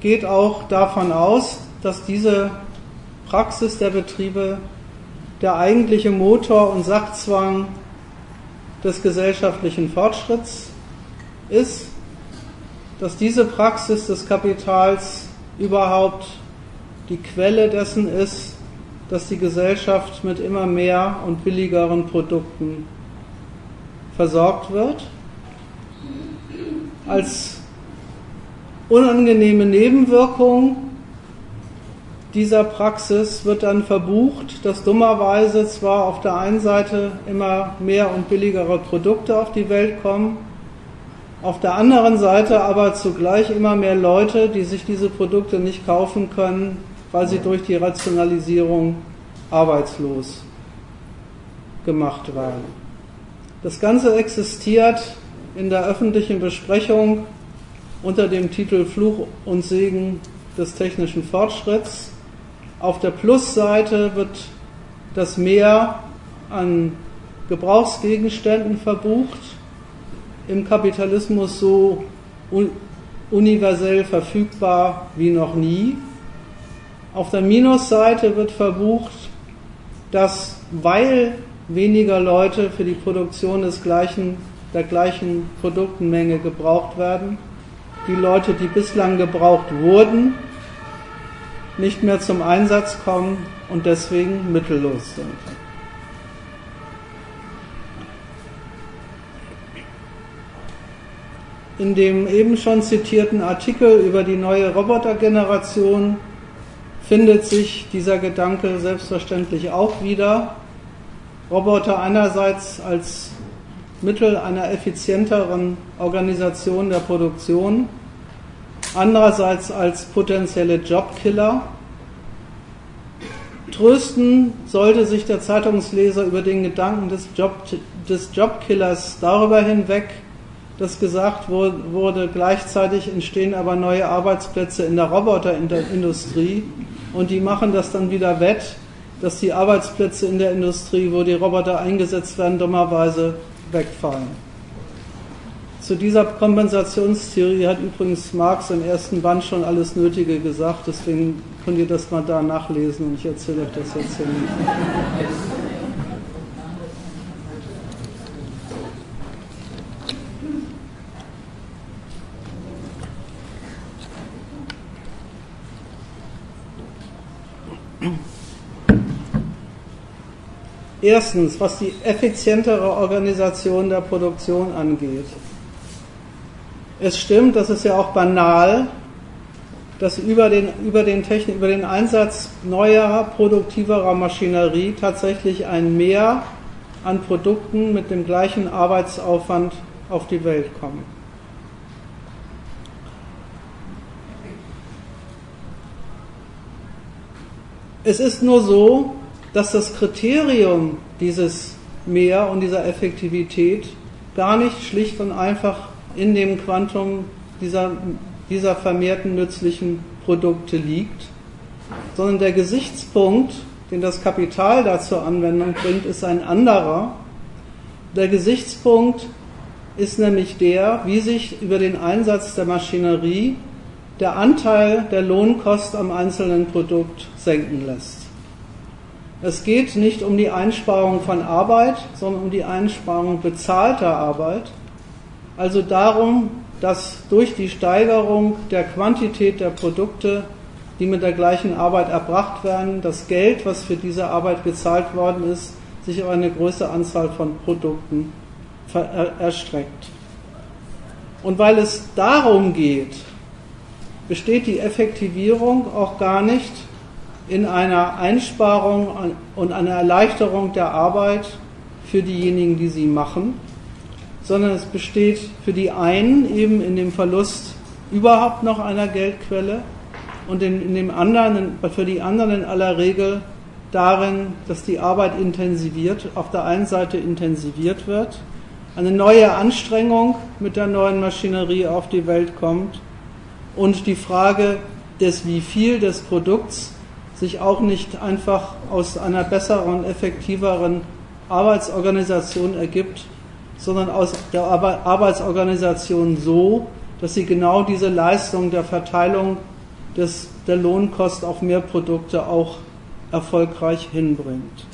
geht auch davon aus, dass diese Praxis der Betriebe der eigentliche Motor und Sachzwang des gesellschaftlichen Fortschritts ist, dass diese Praxis des Kapitals überhaupt die Quelle dessen ist, dass die Gesellschaft mit immer mehr und billigeren Produkten versorgt wird. Als unangenehme Nebenwirkung dieser Praxis wird dann verbucht, dass dummerweise zwar auf der einen Seite immer mehr und billigere Produkte auf die Welt kommen, auf der anderen Seite aber zugleich immer mehr Leute, die sich diese Produkte nicht kaufen können, weil sie durch die Rationalisierung arbeitslos gemacht werden. Das Ganze existiert in der öffentlichen Besprechung unter dem Titel Fluch und Segen des technischen Fortschritts. Auf der Plusseite wird das Mehr an Gebrauchsgegenständen verbucht, im Kapitalismus so universell verfügbar wie noch nie. Auf der Minusseite wird verbucht, dass weil weniger Leute für die Produktion des gleichen, der gleichen Produktenmenge gebraucht werden, die Leute, die bislang gebraucht wurden, nicht mehr zum Einsatz kommen und deswegen mittellos sind. In dem eben schon zitierten Artikel über die neue Robotergeneration findet sich dieser Gedanke selbstverständlich auch wieder. Roboter einerseits als Mittel einer effizienteren Organisation der Produktion, andererseits als potenzielle Jobkiller. Trösten sollte sich der Zeitungsleser über den Gedanken des, Job, des Jobkillers darüber hinweg, dass gesagt wurde, gleichzeitig entstehen aber neue Arbeitsplätze in der Roboterindustrie und die machen das dann wieder wett, dass die Arbeitsplätze in der Industrie, wo die Roboter eingesetzt werden, dummerweise wegfallen. Zu dieser Kompensationstheorie hat übrigens Marx im ersten Band schon alles Nötige gesagt, deswegen könnt ihr das mal da nachlesen und ich erzähle euch das jetzt hier nicht. Erstens, was die effizientere Organisation der Produktion angeht. Es stimmt, das ist ja auch banal, dass über den, über den, Technik, über den Einsatz neuer, produktiverer Maschinerie tatsächlich ein Mehr an Produkten mit dem gleichen Arbeitsaufwand auf die Welt kommt. Es ist nur so, dass das Kriterium dieses Mehr und dieser Effektivität gar nicht schlicht und einfach in dem Quantum dieser, dieser vermehrten nützlichen Produkte liegt, sondern der Gesichtspunkt, den das Kapital da zur Anwendung bringt, ist ein anderer. Der Gesichtspunkt ist nämlich der, wie sich über den Einsatz der Maschinerie der Anteil der Lohnkost am einzelnen Produkt senken lässt. Es geht nicht um die Einsparung von Arbeit, sondern um die Einsparung bezahlter Arbeit. Also darum, dass durch die Steigerung der Quantität der Produkte, die mit der gleichen Arbeit erbracht werden, das Geld, was für diese Arbeit gezahlt worden ist, sich auf eine größere Anzahl von Produkten erstreckt. Und weil es darum geht, besteht die Effektivierung auch gar nicht in einer Einsparung und einer Erleichterung der Arbeit für diejenigen, die sie machen, sondern es besteht für die einen eben in dem Verlust überhaupt noch einer Geldquelle und in, in dem anderen, für die anderen in aller Regel darin, dass die Arbeit intensiviert, auf der einen Seite intensiviert wird, eine neue Anstrengung mit der neuen Maschinerie auf die Welt kommt und die Frage des wie viel des Produkts sich auch nicht einfach aus einer besseren, effektiveren Arbeitsorganisation ergibt, sondern aus der Arbeitsorganisation so, dass sie genau diese Leistung der Verteilung des, der Lohnkost auf mehr Produkte auch erfolgreich hinbringt.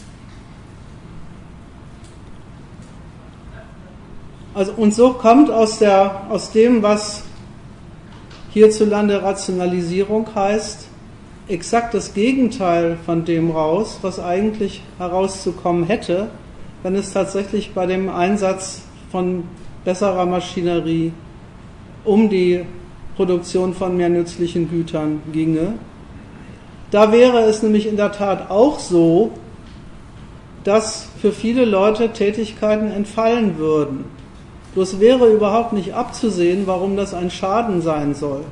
Also, und so kommt aus, der, aus dem, was hierzulande Rationalisierung heißt, exakt das Gegenteil von dem raus, was eigentlich herauszukommen hätte, wenn es tatsächlich bei dem Einsatz von besserer Maschinerie um die Produktion von mehr nützlichen Gütern ginge. Da wäre es nämlich in der Tat auch so, dass für viele Leute Tätigkeiten entfallen würden. Bloß wäre überhaupt nicht abzusehen, warum das ein Schaden sein soll.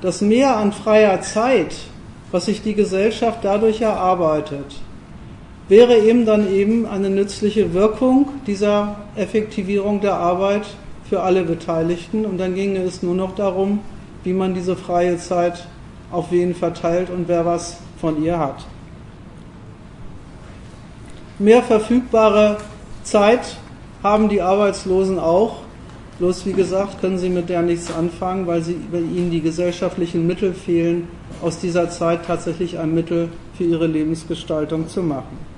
Das Mehr an freier Zeit was sich die Gesellschaft dadurch erarbeitet, wäre eben dann eben eine nützliche Wirkung dieser Effektivierung der Arbeit für alle Beteiligten. Und dann ginge es nur noch darum, wie man diese freie Zeit auf wen verteilt und wer was von ihr hat. Mehr verfügbare Zeit haben die Arbeitslosen auch, Bloß wie gesagt, können Sie mit der nichts anfangen, weil, sie, weil Ihnen die gesellschaftlichen Mittel fehlen, aus dieser Zeit tatsächlich ein Mittel für Ihre Lebensgestaltung zu machen.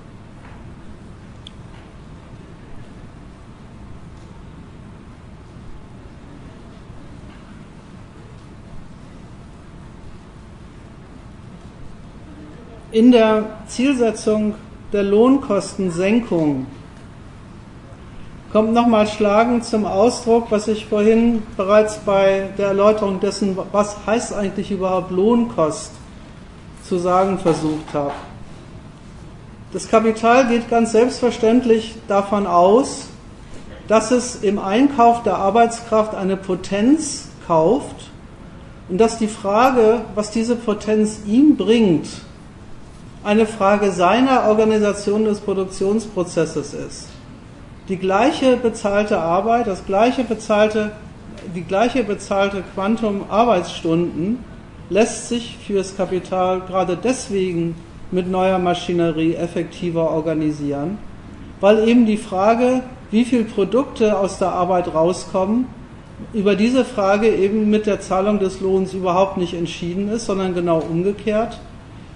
In der Zielsetzung der Lohnkostensenkung kommt nochmal schlagend zum Ausdruck, was ich vorhin bereits bei der Erläuterung dessen, was heißt eigentlich überhaupt Lohnkost, zu sagen versucht habe. Das Kapital geht ganz selbstverständlich davon aus, dass es im Einkauf der Arbeitskraft eine Potenz kauft und dass die Frage, was diese Potenz ihm bringt, eine Frage seiner Organisation des Produktionsprozesses ist die gleiche bezahlte Arbeit, das gleiche bezahlte, die gleiche bezahlte Quantum Arbeitsstunden lässt sich fürs Kapital gerade deswegen mit neuer Maschinerie effektiver organisieren, weil eben die Frage, wie viele Produkte aus der Arbeit rauskommen, über diese Frage eben mit der Zahlung des Lohns überhaupt nicht entschieden ist, sondern genau umgekehrt.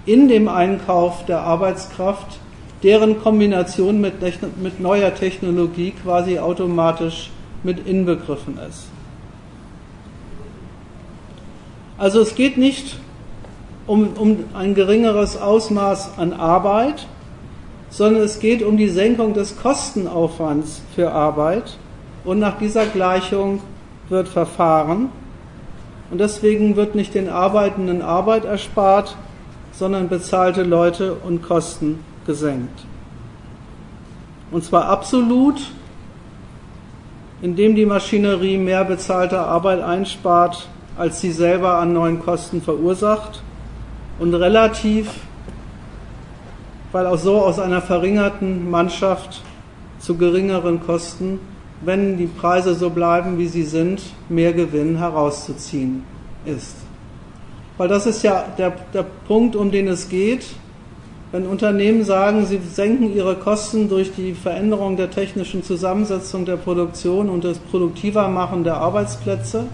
In dem Einkauf der Arbeitskraft deren Kombination mit, mit neuer Technologie quasi automatisch mit inbegriffen ist. Also es geht nicht um, um ein geringeres Ausmaß an Arbeit, sondern es geht um die Senkung des Kostenaufwands für Arbeit und nach dieser Gleichung wird verfahren und deswegen wird nicht den Arbeitenden Arbeit erspart, sondern bezahlte Leute und Kosten gesenkt. Und zwar absolut, indem die Maschinerie mehr bezahlte Arbeit einspart, als sie selber an neuen Kosten verursacht. Und relativ, weil auch so aus einer verringerten Mannschaft zu geringeren Kosten, wenn die Preise so bleiben, wie sie sind, mehr Gewinn herauszuziehen ist. Weil das ist ja der, der Punkt, um den es geht. Wenn Unternehmen sagen, sie senken ihre Kosten durch die Veränderung der technischen Zusammensetzung der Produktion und das produktiver Machen der Arbeitsplätze,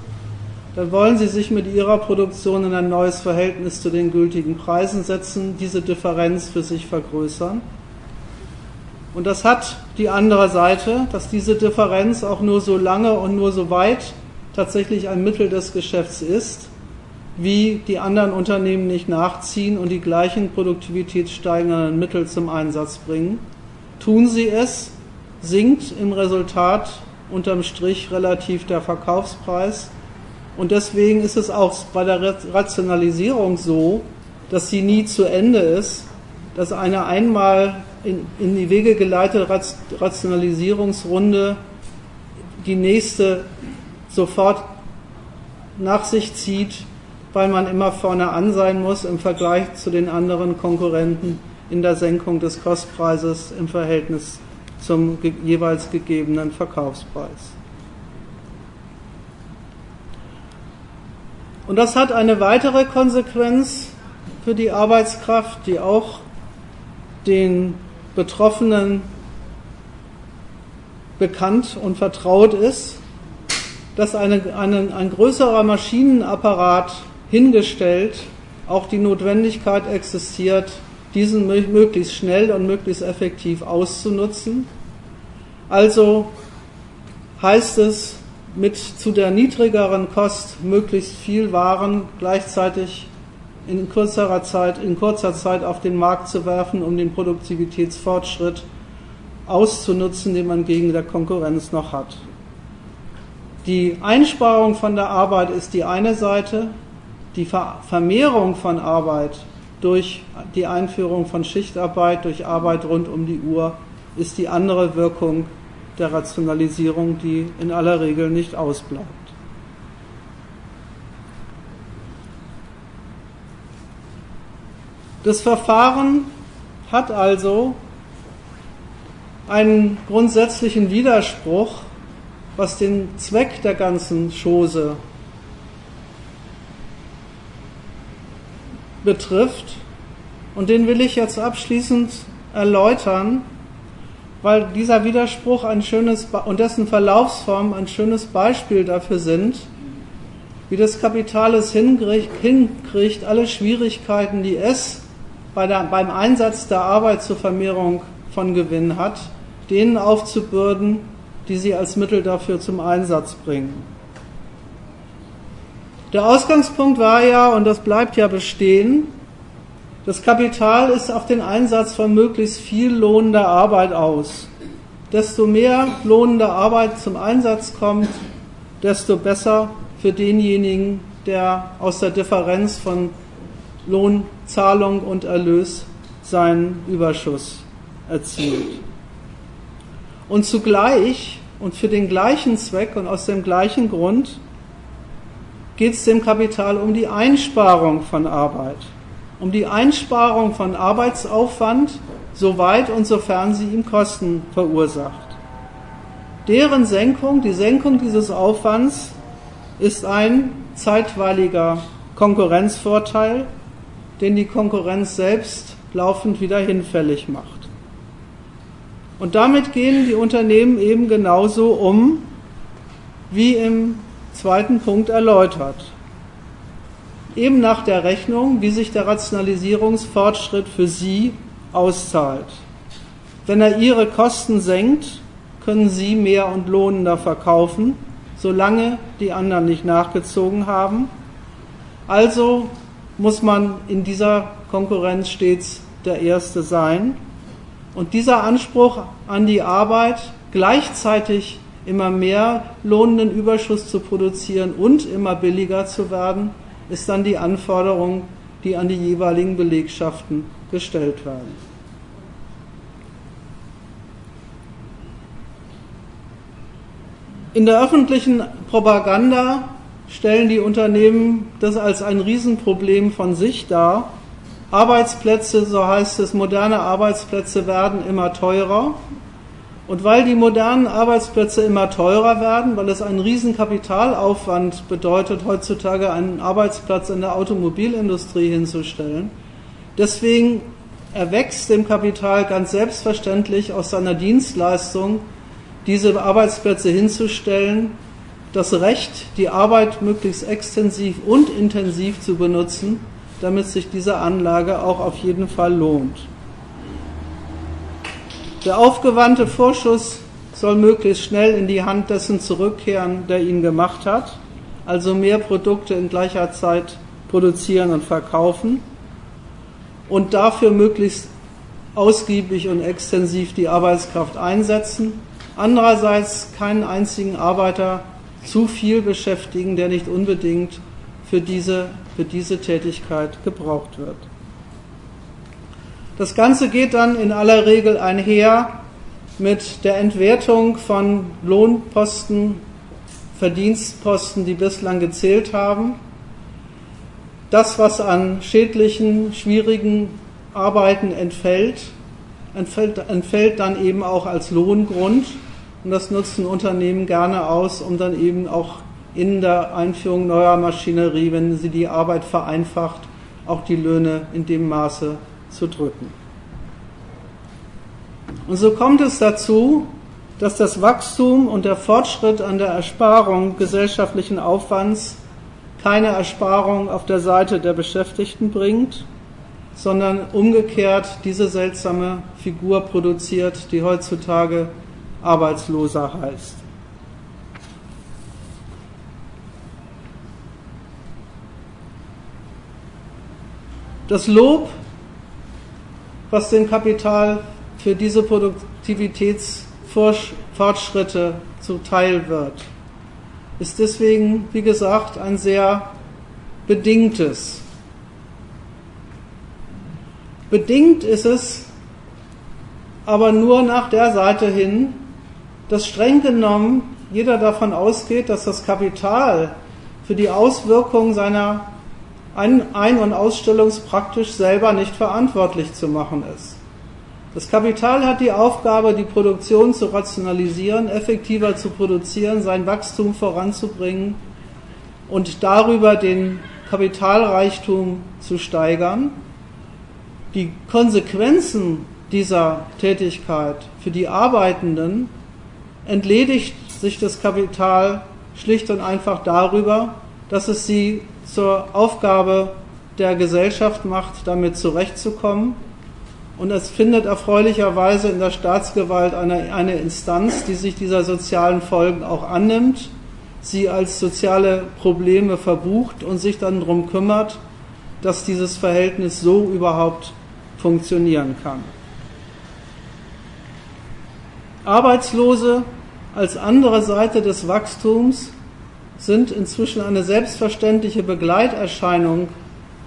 dann wollen sie sich mit ihrer Produktion in ein neues Verhältnis zu den gültigen Preisen setzen, diese Differenz für sich vergrößern. Und das hat die andere Seite, dass diese Differenz auch nur so lange und nur so weit tatsächlich ein Mittel des Geschäfts ist, wie die anderen Unternehmen nicht nachziehen und die gleichen produktivitätssteigernden Mittel zum Einsatz bringen. Tun sie es, sinkt im Resultat unterm Strich relativ der Verkaufspreis. Und deswegen ist es auch bei der Rationalisierung so, dass sie nie zu Ende ist, dass eine einmal in, in die Wege geleitete Rationalisierungsrunde die nächste sofort nach sich zieht weil man immer vorne an sein muss im Vergleich zu den anderen Konkurrenten in der Senkung des Kostpreises im Verhältnis zum jeweils gegebenen Verkaufspreis. Und das hat eine weitere Konsequenz für die Arbeitskraft, die auch den Betroffenen bekannt und vertraut ist, dass eine, eine, ein größerer Maschinenapparat hingestellt auch die Notwendigkeit existiert, diesen möglichst schnell und möglichst effektiv auszunutzen. Also heißt es, mit zu der niedrigeren Kost möglichst viel Waren gleichzeitig in kurzer Zeit, in kurzer Zeit auf den Markt zu werfen, um den Produktivitätsfortschritt auszunutzen, den man gegen der Konkurrenz noch hat. Die Einsparung von der Arbeit ist die eine Seite, die Vermehrung von Arbeit durch die Einführung von Schichtarbeit, durch Arbeit rund um die Uhr, ist die andere Wirkung der Rationalisierung, die in aller Regel nicht ausbleibt. Das Verfahren hat also einen grundsätzlichen Widerspruch, was den Zweck der ganzen Chose betrifft. Und den will ich jetzt abschließend erläutern. weil dieser Widerspruch ein schönes und dessen Verlaufsform ein schönes Beispiel dafür sind, wie das Kapital es hinkriegt, alle Schwierigkeiten, die es bei der, beim Einsatz der Arbeit zur Vermehrung von Gewinn hat, denen aufzubürden, die sie als Mittel dafür zum Einsatz bringen. Der Ausgangspunkt war ja, und das bleibt ja bestehen, das Kapital ist auf den Einsatz von möglichst viel lohnender Arbeit aus. Desto mehr lohnende Arbeit zum Einsatz kommt, desto besser für denjenigen, der aus der Differenz von Lohnzahlung und Erlös seinen Überschuss erzielt. Und zugleich und für den gleichen Zweck und aus dem gleichen Grund geht es dem Kapital um die Einsparung von Arbeit, um die Einsparung von Arbeitsaufwand, soweit und sofern sie ihm Kosten verursacht. Deren Senkung, die Senkung dieses Aufwands ist ein zeitweiliger Konkurrenzvorteil, den die Konkurrenz selbst laufend wieder hinfällig macht. Und damit gehen die Unternehmen eben genauso um, wie im zweiten Punkt erläutert. Eben nach der Rechnung, wie sich der Rationalisierungsfortschritt für sie auszahlt. Wenn er ihre Kosten senkt, können sie mehr und lohnender verkaufen solange die anderen nicht nachgezogen haben. Also muss man in dieser Konkurrenz stets der Erste sein. Und dieser Anspruch an die Arbeit, gleichzeitig immer mehr lohnenden Überschuss zu produzieren und immer billiger zu werden, ist dann die Anforderung, die an die jeweiligen Belegschaften gestellt werden. In der öffentlichen Propaganda stellen die Unternehmen das als ein Riesenproblem von sich dar. Arbeitsplätze, so heißt es, moderne Arbeitsplätze werden immer teurer. Und weil die modernen Arbeitsplätze immer teurer werden, weil es einen riesen Kapitalaufwand bedeutet, heutzutage einen Arbeitsplatz in der Automobilindustrie hinzustellen, deswegen erwächst dem Kapital ganz selbstverständlich aus seiner Dienstleistung diese Arbeitsplätze hinzustellen, das Recht, die Arbeit möglichst extensiv und intensiv zu benutzen, damit sich diese Anlage auch auf jeden Fall lohnt. Der aufgewandte Vorschuss soll möglichst schnell in die Hand dessen zurückkehren, der ihn gemacht hat, also mehr Produkte in gleicher Zeit produzieren und verkaufen. Und dafür möglichst ausgiebig und extensiv die Arbeitskraft einsetzen. Andererseits keinen einzigen Arbeiter zu viel beschäftigen, der nicht unbedingt für diese, für diese Tätigkeit gebraucht wird. Das Ganze geht dann in aller Regel einher mit der Entwertung von Lohnposten, Verdienstposten, die bislang gezählt haben. Das, was an schädlichen, schwierigen Arbeiten entfällt, entfällt, entfällt dann eben auch als Lohngrund und das nutzen Unternehmen gerne aus, um dann eben auch in der Einführung neuer Maschinerie, wenn sie die Arbeit vereinfacht, auch die Löhne in dem Maße zu drücken. Und so kommt es dazu, dass das Wachstum und der Fortschritt an der Ersparung gesellschaftlichen Aufwands keine Ersparung auf der Seite der Beschäftigten bringt, sondern umgekehrt diese seltsame Figur produziert, die heutzutage Arbeitsloser heißt. Das Lob, was dem Kapital für diese Produktivitätsfortschritte zuteil wird, ist deswegen, wie gesagt, ein sehr bedingtes. Bedingt ist es aber nur nach der Seite hin, dass streng genommen jeder davon ausgeht, dass das Kapital für die Auswirkungen seiner Ein- und Ausstellungs praktisch selber nicht verantwortlich zu machen ist. Das Kapital hat die Aufgabe, die Produktion zu rationalisieren, effektiver zu produzieren, sein Wachstum voranzubringen und darüber den Kapitalreichtum zu steigern. Die Konsequenzen dieser Tätigkeit für die Arbeitenden entledigt sich das Kapital schlicht und einfach darüber, dass es sie zur Aufgabe der Gesellschaft macht, damit zurechtzukommen. Und es findet erfreulicherweise in der Staatsgewalt eine, eine Instanz, die sich dieser sozialen Folgen auch annimmt, sie als soziale Probleme verbucht und sich dann darum kümmert, dass dieses Verhältnis so überhaupt funktionieren kann. Arbeitslose als andere Seite des Wachstums sind inzwischen eine selbstverständliche Begleiterscheinung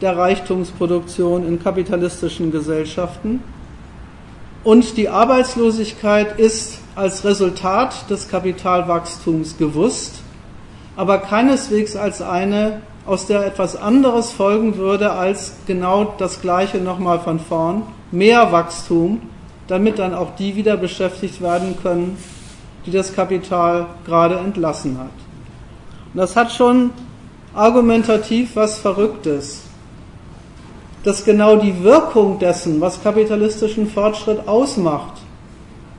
der Reichtumsproduktion in kapitalistischen Gesellschaften. Und die Arbeitslosigkeit ist als Resultat des Kapitalwachstums gewusst, aber keineswegs als eine, aus der etwas anderes folgen würde als genau das Gleiche nochmal von vorn, mehr Wachstum, damit dann auch die wieder beschäftigt werden können, die das Kapital gerade entlassen hat. Das hat schon argumentativ was Verrücktes, dass genau die Wirkung dessen, was kapitalistischen Fortschritt ausmacht,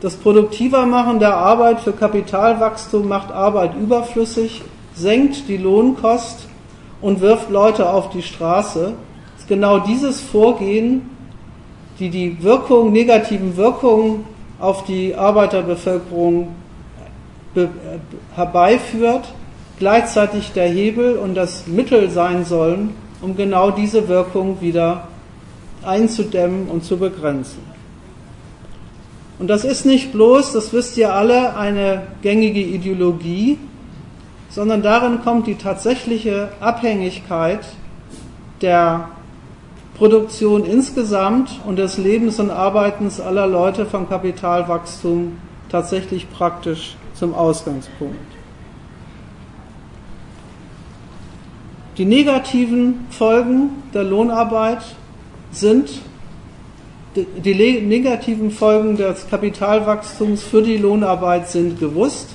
das produktiver Machen der Arbeit für Kapitalwachstum macht Arbeit überflüssig, senkt die Lohnkost und wirft Leute auf die Straße, ist genau dieses Vorgehen, die die Wirkung, negativen Wirkungen auf die Arbeiterbevölkerung herbeiführt, gleichzeitig der Hebel und das Mittel sein sollen, um genau diese Wirkung wieder einzudämmen und zu begrenzen. Und das ist nicht bloß, das wisst ihr alle, eine gängige Ideologie, sondern darin kommt die tatsächliche Abhängigkeit der Produktion insgesamt und des Lebens und Arbeitens aller Leute vom Kapitalwachstum tatsächlich praktisch zum Ausgangspunkt. Die negativen Folgen der Lohnarbeit sind die negativen Folgen des Kapitalwachstums für die Lohnarbeit sind gewusst.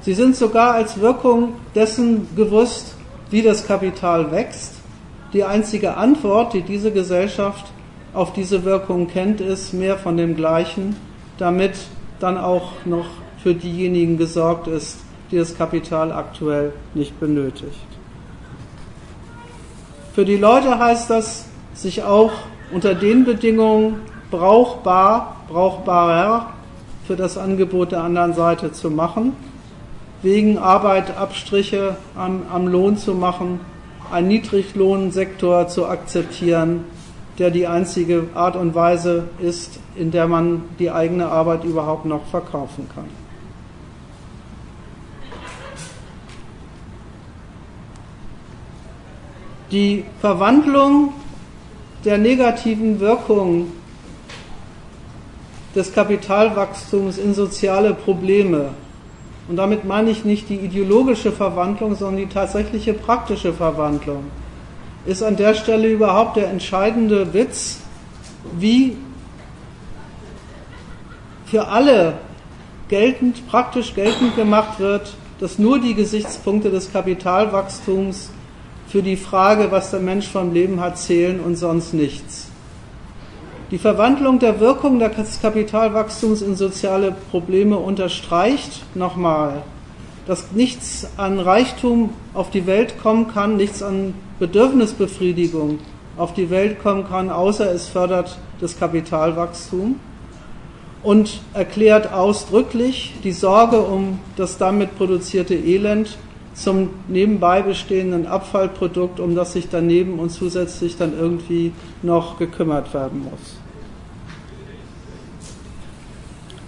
Sie sind sogar als Wirkung dessen gewusst, wie das Kapital wächst. Die einzige Antwort, die diese Gesellschaft auf diese Wirkung kennt, ist mehr von dem Gleichen, damit dann auch noch für diejenigen gesorgt ist, die das Kapital aktuell nicht benötigt. Für die Leute heißt das, sich auch unter den Bedingungen brauchbar, brauchbarer für das Angebot der anderen Seite zu machen, wegen Arbeit Abstriche am, am Lohn zu machen, einen Niedriglohnsektor zu akzeptieren, der die einzige Art und Weise ist, in der man die eigene Arbeit überhaupt noch verkaufen kann. Die Verwandlung der negativen Wirkung des Kapitalwachstums in soziale Probleme. Und damit meine ich nicht die ideologische Verwandlung, sondern die tatsächliche praktische Verwandlung. Ist an der Stelle überhaupt der entscheidende Witz, wie für alle geltend, praktisch geltend gemacht wird, dass nur die Gesichtspunkte des Kapitalwachstums für die Frage, was der Mensch vom Leben hat, zählen und sonst nichts. Die Verwandlung der Wirkung des Kapitalwachstums in soziale Probleme unterstreicht nochmal, dass nichts an Reichtum auf die Welt kommen kann, nichts an Bedürfnisbefriedigung auf die Welt kommen kann, außer es fördert das Kapitalwachstum und erklärt ausdrücklich die Sorge um das damit produzierte Elend zum nebenbei bestehenden Abfallprodukt, um das sich daneben und zusätzlich dann irgendwie noch gekümmert werden muss.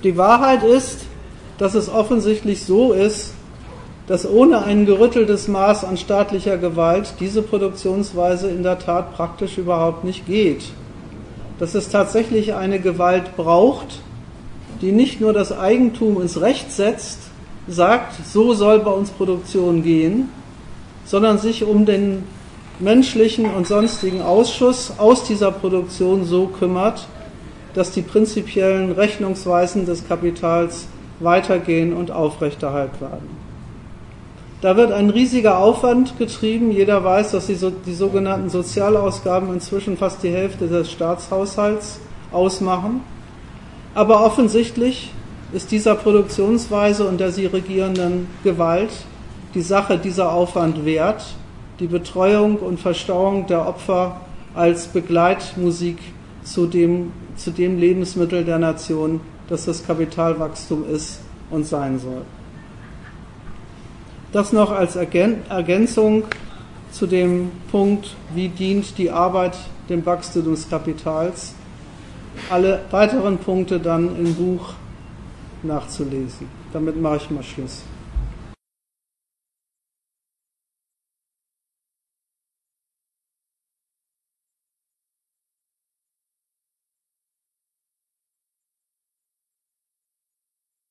Die Wahrheit ist, dass es offensichtlich so ist, dass ohne ein gerütteltes Maß an staatlicher Gewalt diese Produktionsweise in der Tat praktisch überhaupt nicht geht. Dass es tatsächlich eine Gewalt braucht, die nicht nur das Eigentum ins Recht setzt, sagt, so soll bei uns Produktion gehen, sondern sich um den menschlichen und sonstigen Ausschuss aus dieser Produktion so kümmert, dass die prinzipiellen Rechnungsweisen des Kapitals weitergehen und aufrechterhalten werden. Da wird ein riesiger Aufwand getrieben. Jeder weiß, dass die, so, die sogenannten Sozialausgaben inzwischen fast die Hälfte des Staatshaushalts ausmachen. Aber offensichtlich ist dieser Produktionsweise und der sie regierenden Gewalt die Sache dieser Aufwand wert, die Betreuung und Verstauung der Opfer als Begleitmusik zu dem, zu dem Lebensmittel der Nation, das das Kapitalwachstum ist und sein soll. Das noch als Ergänzung zu dem Punkt, wie dient die Arbeit dem Wachstum des Kapitals. Alle weiteren Punkte dann im Buch nachzulesen. Damit mache ich mal Schluss.